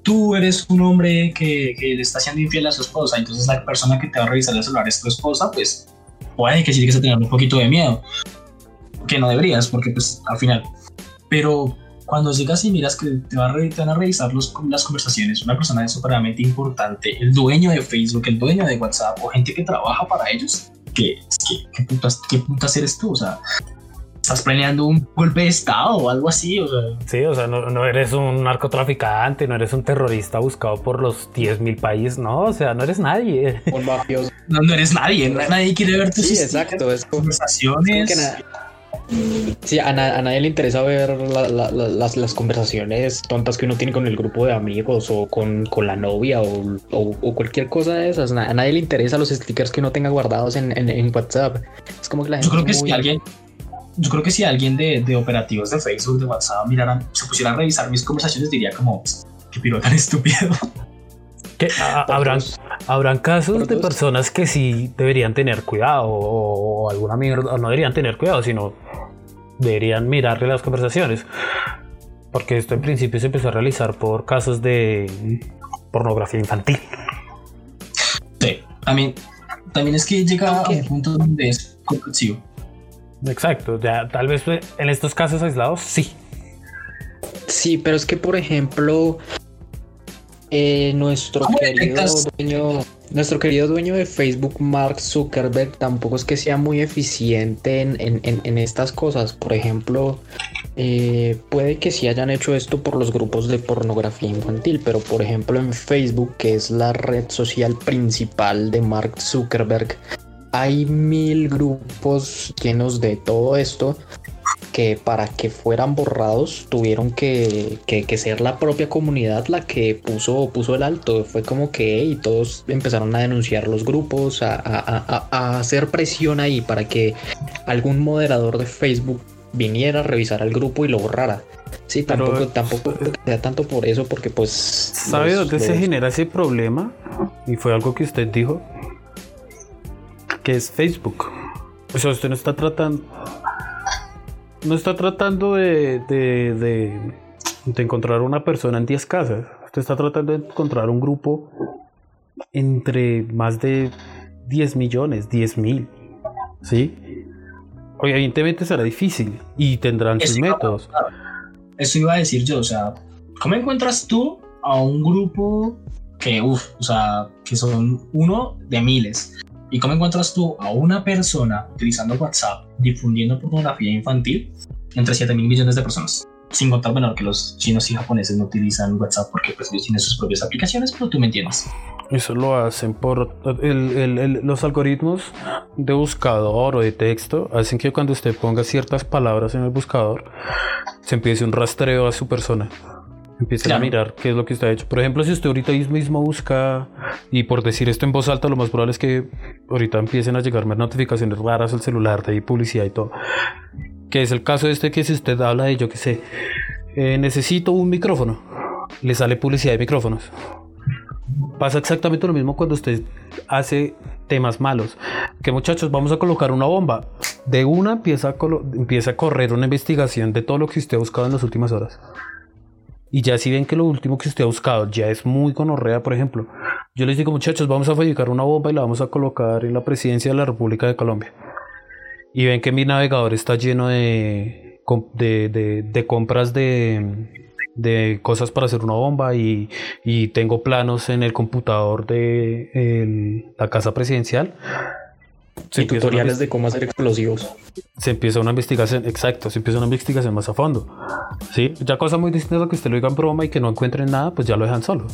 tú eres un hombre que, que le está haciendo infiel a su esposa, entonces la persona que te va a revisar el celular es tu esposa, pues puede que sí que tener un poquito de miedo. Que no deberías, porque pues al final. Pero cuando llegas y miras que te, va a re- te van a revisar los, las conversaciones, una persona es supremamente importante, el dueño de Facebook, el dueño de WhatsApp o gente que trabaja para ellos, que, que, ¿qué, putas, ¿qué putas eres tú? O sea, estás planeando un golpe de estado o algo así, o sea, Sí, o sea, no, no eres un narcotraficante, no eres un terrorista buscado por los 10.000 países, no, o sea, no eres nadie. Un mafioso. no, no eres nadie, na- nadie quiere ver tus Sí, exacto. Es como, es Sí, a, na- a nadie le interesa ver la- la- la- las, las conversaciones tontas que uno tiene con el grupo de amigos o con, con la novia o, o- o cualquier cosa de esas. A nadie le interesa los stickers que uno tenga guardados en, en- en WhatsApp. Es como que la gente. Yo creo que muy- si alguien, yo creo que si alguien de, de operativos de Facebook, de WhatsApp, mirara, se pusiera a revisar mis conversaciones, diría como, qué piro tan estúpido. Que a- habrán, habrán casos de personas que sí deberían tener cuidado o, o alguna mierda, no deberían tener cuidado, sino deberían mirarle las conversaciones. Porque esto en principio se empezó a realizar por casos de pornografía infantil. Sí, también, también es que llega a un punto donde es compulsivo. Exacto, ya tal vez en estos casos aislados sí. Sí, pero es que, por ejemplo, eh, nuestro ¿Cómo querido dueño, nuestro querido dueño de Facebook, Mark Zuckerberg, tampoco es que sea muy eficiente en, en- en- en estas cosas. Por ejemplo, eh, puede que sí hayan hecho esto por los grupos de pornografía infantil, pero por ejemplo en Facebook, que es la red social principal de Mark Zuckerberg, hay mil grupos llenos de todo esto que para que fueran borrados tuvieron que, que- que ser la propia comunidad la que puso, puso el alto. Fue como que y todos empezaron a denunciar los grupos, a, a- a- a hacer presión ahí para que algún moderador de Facebook viniera a revisar al grupo y lo borrara. Sí, Pero- tampoco, tampoco creo que sea tanto por eso, porque pues... ¿Sabe los- dónde se genera ese problema? Y fue algo que usted dijo. Que es Facebook. O sea, usted no está tratando. No está tratando de, de, de, de encontrar una persona en 10 casas. Usted está tratando de encontrar un grupo entre más de 10 millones, 10 mil. ¿Sí? Obviamente será difícil y tendrán sus a métodos. Eso iba a decir yo, o sea, ¿cómo encuentras tú a un grupo que, uff, o sea, que son uno de miles? ¿Y cómo encuentras tú a una persona utilizando WhatsApp difundiendo pornografía infantil entre 7 mil millones de personas? Sin contar, bueno, que los chinos y japoneses no utilizan WhatsApp porque pues ellos tienen sus propias aplicaciones, pero tú me entiendes. Eso lo hacen por los algoritmos de buscador o de texto hacen que cuando usted ponga ciertas palabras en el buscador se empiece un rastreo a su persona. Empiecen Claro. a mirar qué es lo que está hecho. Por ejemplo, si usted ahorita mismo busca, y por decir esto en voz alta, lo más probable es que ahorita empiecen a llegarme notificaciones raras al celular, de ahí publicidad y todo. Que es el caso este que si usted habla de, yo qué sé, eh, necesito un micrófono, le sale publicidad de micrófonos. Pasa exactamente lo mismo cuando usted hace temas malos. Que muchachos, vamos a colocar una bomba. de una empieza a, empieza a correr una investigación de todo lo que usted ha buscado en las últimas horas. Y ya si ven que lo último que usted ha buscado ya es muy gonorrea, por ejemplo, yo les digo muchachos, vamos a fabricar una bomba y la vamos a colocar en la presidencia de la República de Colombia. Y ven que mi navegador está lleno de, de, compras de, cosas para hacer una bomba y, tengo planos en el computador de la casa presidencial Sí, tutoriales de cómo hacer explosivos. Se empieza una investigación, exacto, se empieza una investigación más a fondo. Sí, ya cosa muy distinta a que usted lo diga en broma y que no encuentren nada, pues ya lo dejan solo.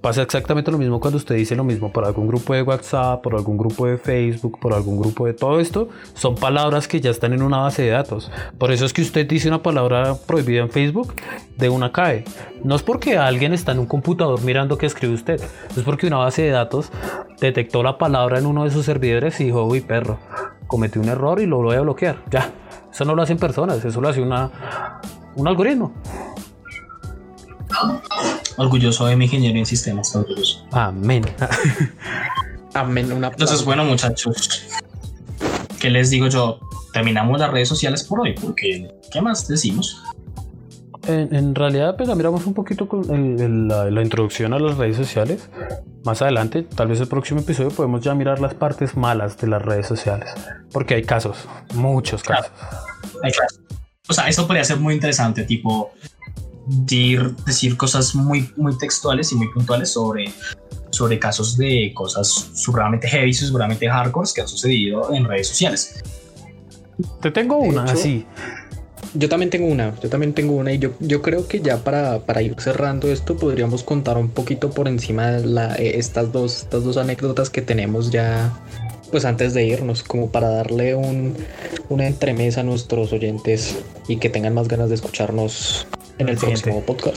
Pasa exactamente lo mismo cuando usted dice lo mismo por algún grupo de WhatsApp, por algún grupo de Facebook, por algún grupo de todo esto. Son palabras que ya están en una base de datos. Por eso es que usted dice una palabra prohibida en Facebook, de una cae. No es porque alguien está en un computador mirando qué escribe usted, es porque una base de datos detectó la palabra en uno de sus servidores y dijo, uy perro, cometí un error y lo voy a bloquear. Ya, eso no lo hacen personas, eso lo hace una, un algoritmo. Orgulloso de mi ingeniero en sistemas, orgulloso. Amén. Amén. Una Entonces, bueno, muchachos, ¿qué les digo yo? Terminamos las redes sociales por hoy, porque ¿qué más decimos? En, realidad, pues la miramos un poquito con la, introducción a las redes sociales. Más adelante, tal vez el próximo episodio, podemos ya mirar las partes malas de las redes sociales. Porque hay casos, muchos casos. O sea, eso podría ser muy interesante, tipo decir, decir cosas muy, muy textuales y muy puntuales sobre, sobre casos de cosas seguramente heavy, seguramente hardcore que han sucedido en redes sociales. Te tengo una así. Yo también tengo una, yo también tengo una y yo, yo creo que ya para, para ir cerrando esto podríamos contar un poquito por encima de la, eh, estas, dos, estas dos anécdotas que tenemos ya pues antes de irnos, como para darle un, una entremesa a nuestros oyentes y que tengan más ganas de escucharnos en el próximo podcast.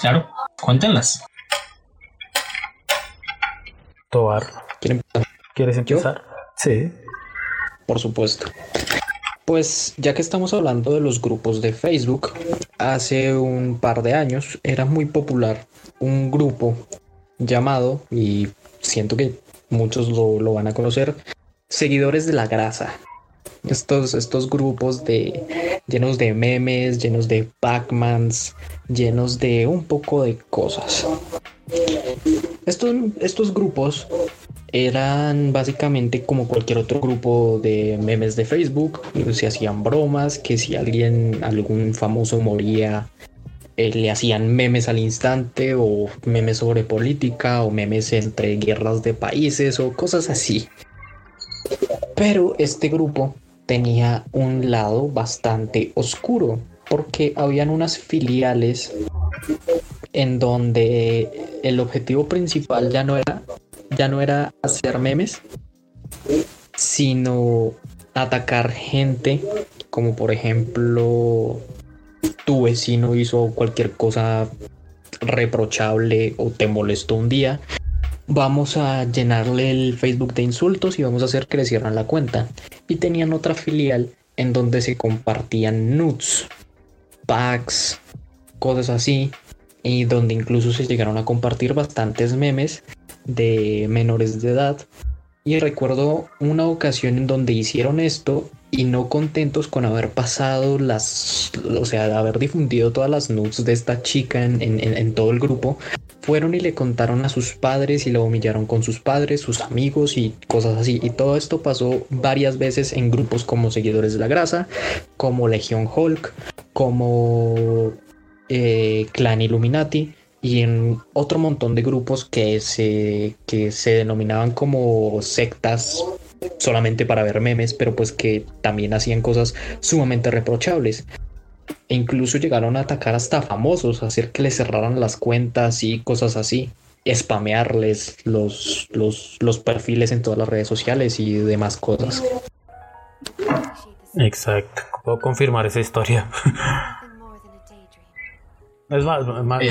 Claro, cuéntenlas. Tobar. ¿Quieres empezar? Sí. Por supuesto. Pues ya que estamos hablando de los grupos de Facebook, hace un par de años era muy popular un grupo llamado, y siento que muchos lo, van a conocer, Seguidores de la Grasa. Estos, estos grupos de, llenos de memes, llenos de Pac-Mans, llenos de un poco de cosas. Estos, estos grupos eran básicamente como cualquier otro grupo de memes de Facebook. Se hacían bromas, que si alguien, algún famoso moría, eh, le hacían memes al instante o memes sobre política o memes entre guerras de países o cosas así. Pero este grupo tenía un lado bastante oscuro porque habían unas filiales en donde el objetivo principal ya no era ya no era hacer memes, sino atacar gente, como por ejemplo tu vecino hizo cualquier cosa reprochable o te molestó un día, vamos a llenarle el Facebook de insultos y vamos a hacer que le cierran la cuenta. Y tenían otra filial en donde se compartían nudes, packs, cosas así, y donde incluso se llegaron a compartir bastantes memes de menores de edad. Y recuerdo una ocasión en donde hicieron esto y no contentos con haber pasado las, o sea, haber difundido todas las nudes de esta chica en, todo el grupo, fueron y le contaron a sus padres y la humillaron con sus padres, sus amigos y cosas así. Y todo esto pasó varias veces en grupos como Seguidores de la Grasa, como Legión Hulk, como eh, Clan Illuminati y en otro montón de grupos que se, que se denominaban como sectas solamente para ver memes, pero pues que también hacían cosas sumamente reprochables. E incluso llegaron a atacar hasta famosos, hacer que les cerraran las cuentas y cosas así, spamearles los, los, los perfiles en todas las redes sociales y demás cosas. Exacto, puedo confirmar esa historia. es más, más,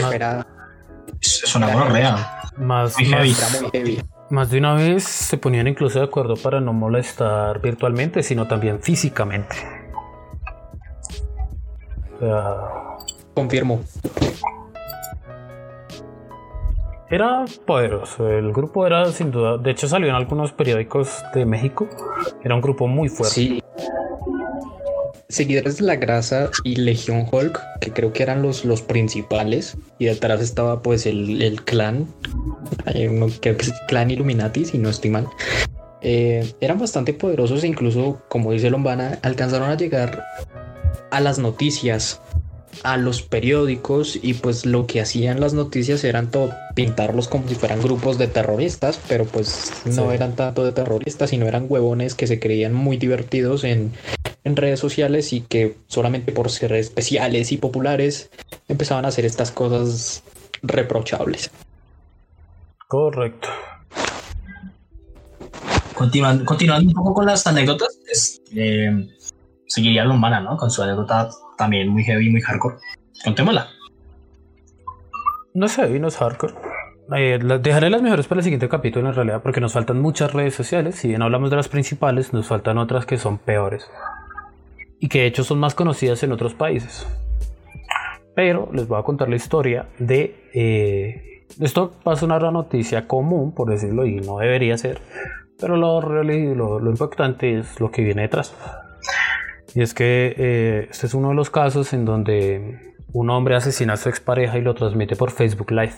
es una real. Más, más, de una vez se ponían incluso de acuerdo para no molestar virtualmente, sino también físicamente. Confirmo. Era poderoso, el grupo era sin duda, de hecho salió en algunos periódicos de México, era un grupo muy fuerte. Sí. Seguidores de la grasa y Legión Hulk, que creo que eran los, los principales, y detrás estaba pues el, el clan, creo que es el clan Illuminati, si no estoy mal. Eh, eran bastante poderosos e incluso, como dice Lombana, alcanzaron a llegar a las noticias a los periódicos y pues lo que hacían las noticias eran todo pintarlos como si fueran grupos de terroristas, pero pues no eran tanto de terroristas, sino eran huevones que se creían muy divertidos en, en redes sociales y que solamente por ser especiales y populares empezaban a hacer estas cosas reprochables. Correcto. Continuando, continuando un poco con las anécdotas, es, eh, seguiría Lombana, ¿no? Con su anécdota también muy heavy, muy hardcore. Contémosla. No es heavy, no es hardcore. Eh, dejaré las mejores para el siguiente capítulo en realidad porque nos faltan muchas redes sociales. Si bien hablamos de las principales, nos faltan otras que son peores. Y que de hecho son más conocidas en otros países. Pero les voy a contar la historia de... Eh, esto va a sonar una noticia común, por decirlo, y no debería ser. Pero lo, lo, lo impactante es lo que viene detrás. Y es que eh, este es uno de los casos en donde un hombre asesina a su expareja y lo transmite por Facebook Live.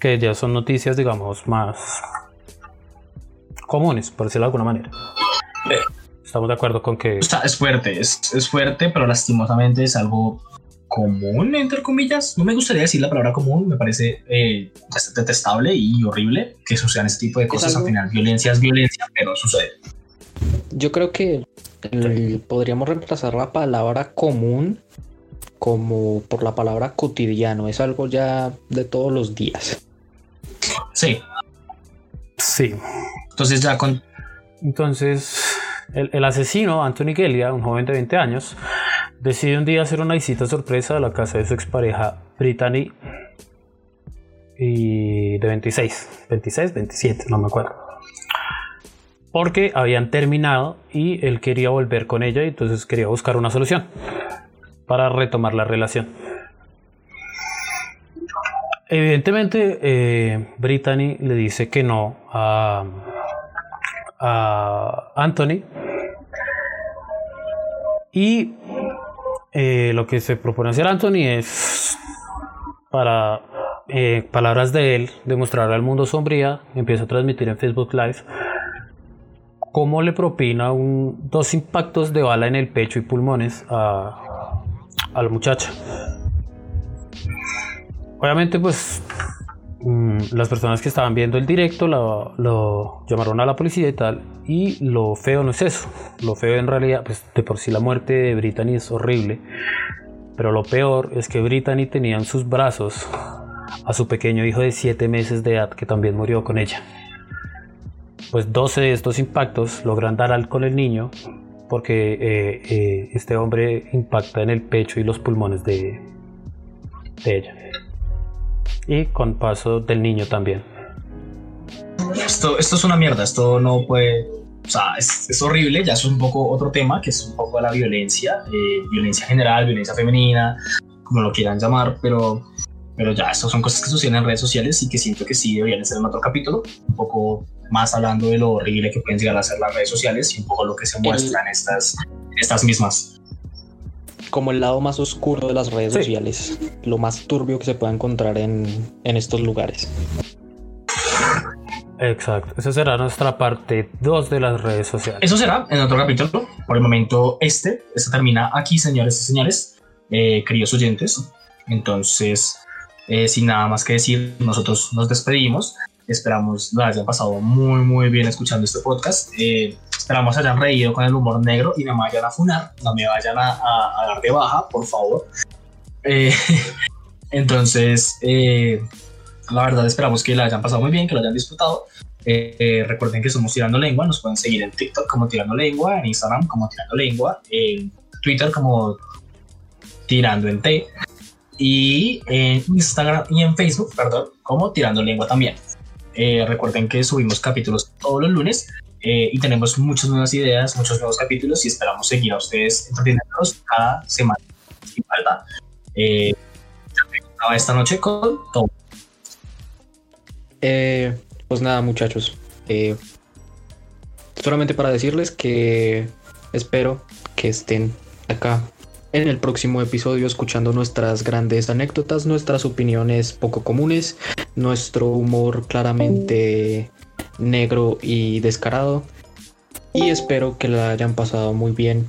Que ya son noticias, digamos, más comunes, por decirlo de alguna manera. Estamos de acuerdo con que... es fuerte, es, es, fuerte, pero lastimosamente es algo común, entre comillas. No me gustaría decir la palabra común, me parece eh, detestable y horrible que sucedan este tipo de cosas. Al final, violencia es violencia, pero sucede. Yo creo que podríamos reemplazar la palabra común como por la palabra cotidiano. Es algo ya de todos los días. Sí. Sí. Entonces ya con... Entonces, el, asesino, Anthony Gelia, un joven de 20 años, decide un día hacer una visita sorpresa a la casa de su expareja Brittany y de 26, 26, 27, no me acuerdo porque habían terminado y él quería volver con ella y entonces quería buscar una solución para retomar la relación. Evidentemente, eh, Brittany le dice que no a, Anthony y eh, lo que se propone hacer Anthony es para eh, palabras de él demostrar al mundo sombría empieza a transmitir en Facebook Live cómo le propina un, dos impactos de bala en el pecho y pulmones a, la muchacha. Obviamente, pues mm, las personas que estaban viendo el directo lo, llamaron a la policía y tal. Y lo feo no es eso. Lo feo en realidad, pues de por sí la muerte de Brittany es horrible. Pero lo peor es que Brittany tenía en sus brazos a su pequeño hijo de 7 meses de edad que también murió con ella pues 12 de estos impactos logran dar al con el niño porque eh, eh, este hombre impacta en el pecho y los pulmones de, de ella. Y con paso del niño también. Esto, esto es una mierda, esto no puede... O sea, es, horrible, ya es un poco otro tema, que es un poco la violencia, eh, violencia general, violencia femenina, como lo quieran llamar, pero, pero ya, estas son cosas que suceden en redes sociales y que siento que sí deberían ser en otro capítulo, un poco más hablando de lo horrible que pueden llegar a ser las redes sociales y un poco lo que se muestran estas, estas mismas. Como el lado más oscuro de las redes sociales, lo más turbio que se pueda encontrar en, en estos lugares. Exacto, esa será nuestra parte 2 de las redes sociales. Eso será en otro capítulo. Por el momento, este, este termina aquí, señores y señores, eh, queridos oyentes. Entonces, eh, sin nada más que decir, nosotros nos despedimos. Esperamos lo hayan pasado muy, muy bien escuchando este podcast. Eh, esperamos hayan reído con el humor negro y me vayan a funar, no me vayan a, dar de baja, por favor. Eh, entonces, eh, la verdad, esperamos que la hayan pasado muy bien, que lo hayan disfrutado. recuerden que somos Tirando Lengua, nos pueden seguir en TikTok como Tirando Lengua, en Instagram como Tirando Lengua, en Twitter como Tirando en T y en Instagram y en Facebook, perdón, como Tirando Lengua también. Eh, recuerden que subimos capítulos todos los lunes eh, y tenemos muchas nuevas ideas, muchos nuevos capítulos y esperamos seguir a ustedes entreteniéndolos cada semana sin falta. Eh, esta noche con todo. Eh, pues nada, muchachos. Solamente para decirles que espero que estén acá en el próximo episodio escuchando nuestras grandes anécdotas, nuestras opiniones poco comunes, nuestro humor claramente negro y descarado. Y espero que la hayan pasado muy bien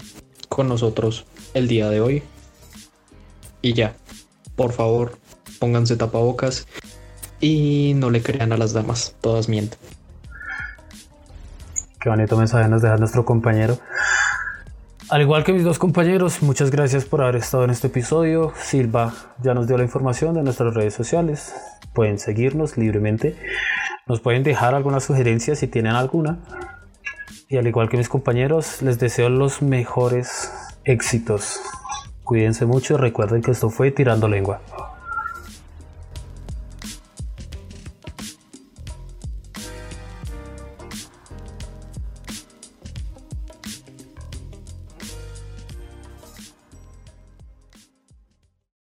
con nosotros el día de hoy. Y ya, por favor, pónganse tapabocas y no le crean a las damas, todas mienten. Qué bonito mensaje nos deja nuestro compañero. Al igual que mis dos compañeros, muchas gracias por haber estado en este episodio. Silva ya nos dio la información de nuestras redes sociales. Pueden seguirnos libremente. Nos pueden dejar algunas sugerencias si tienen alguna. Y al igual que mis compañeros, les deseo los mejores éxitos. Cuídense mucho recuerden que esto fue Tirando Lengua.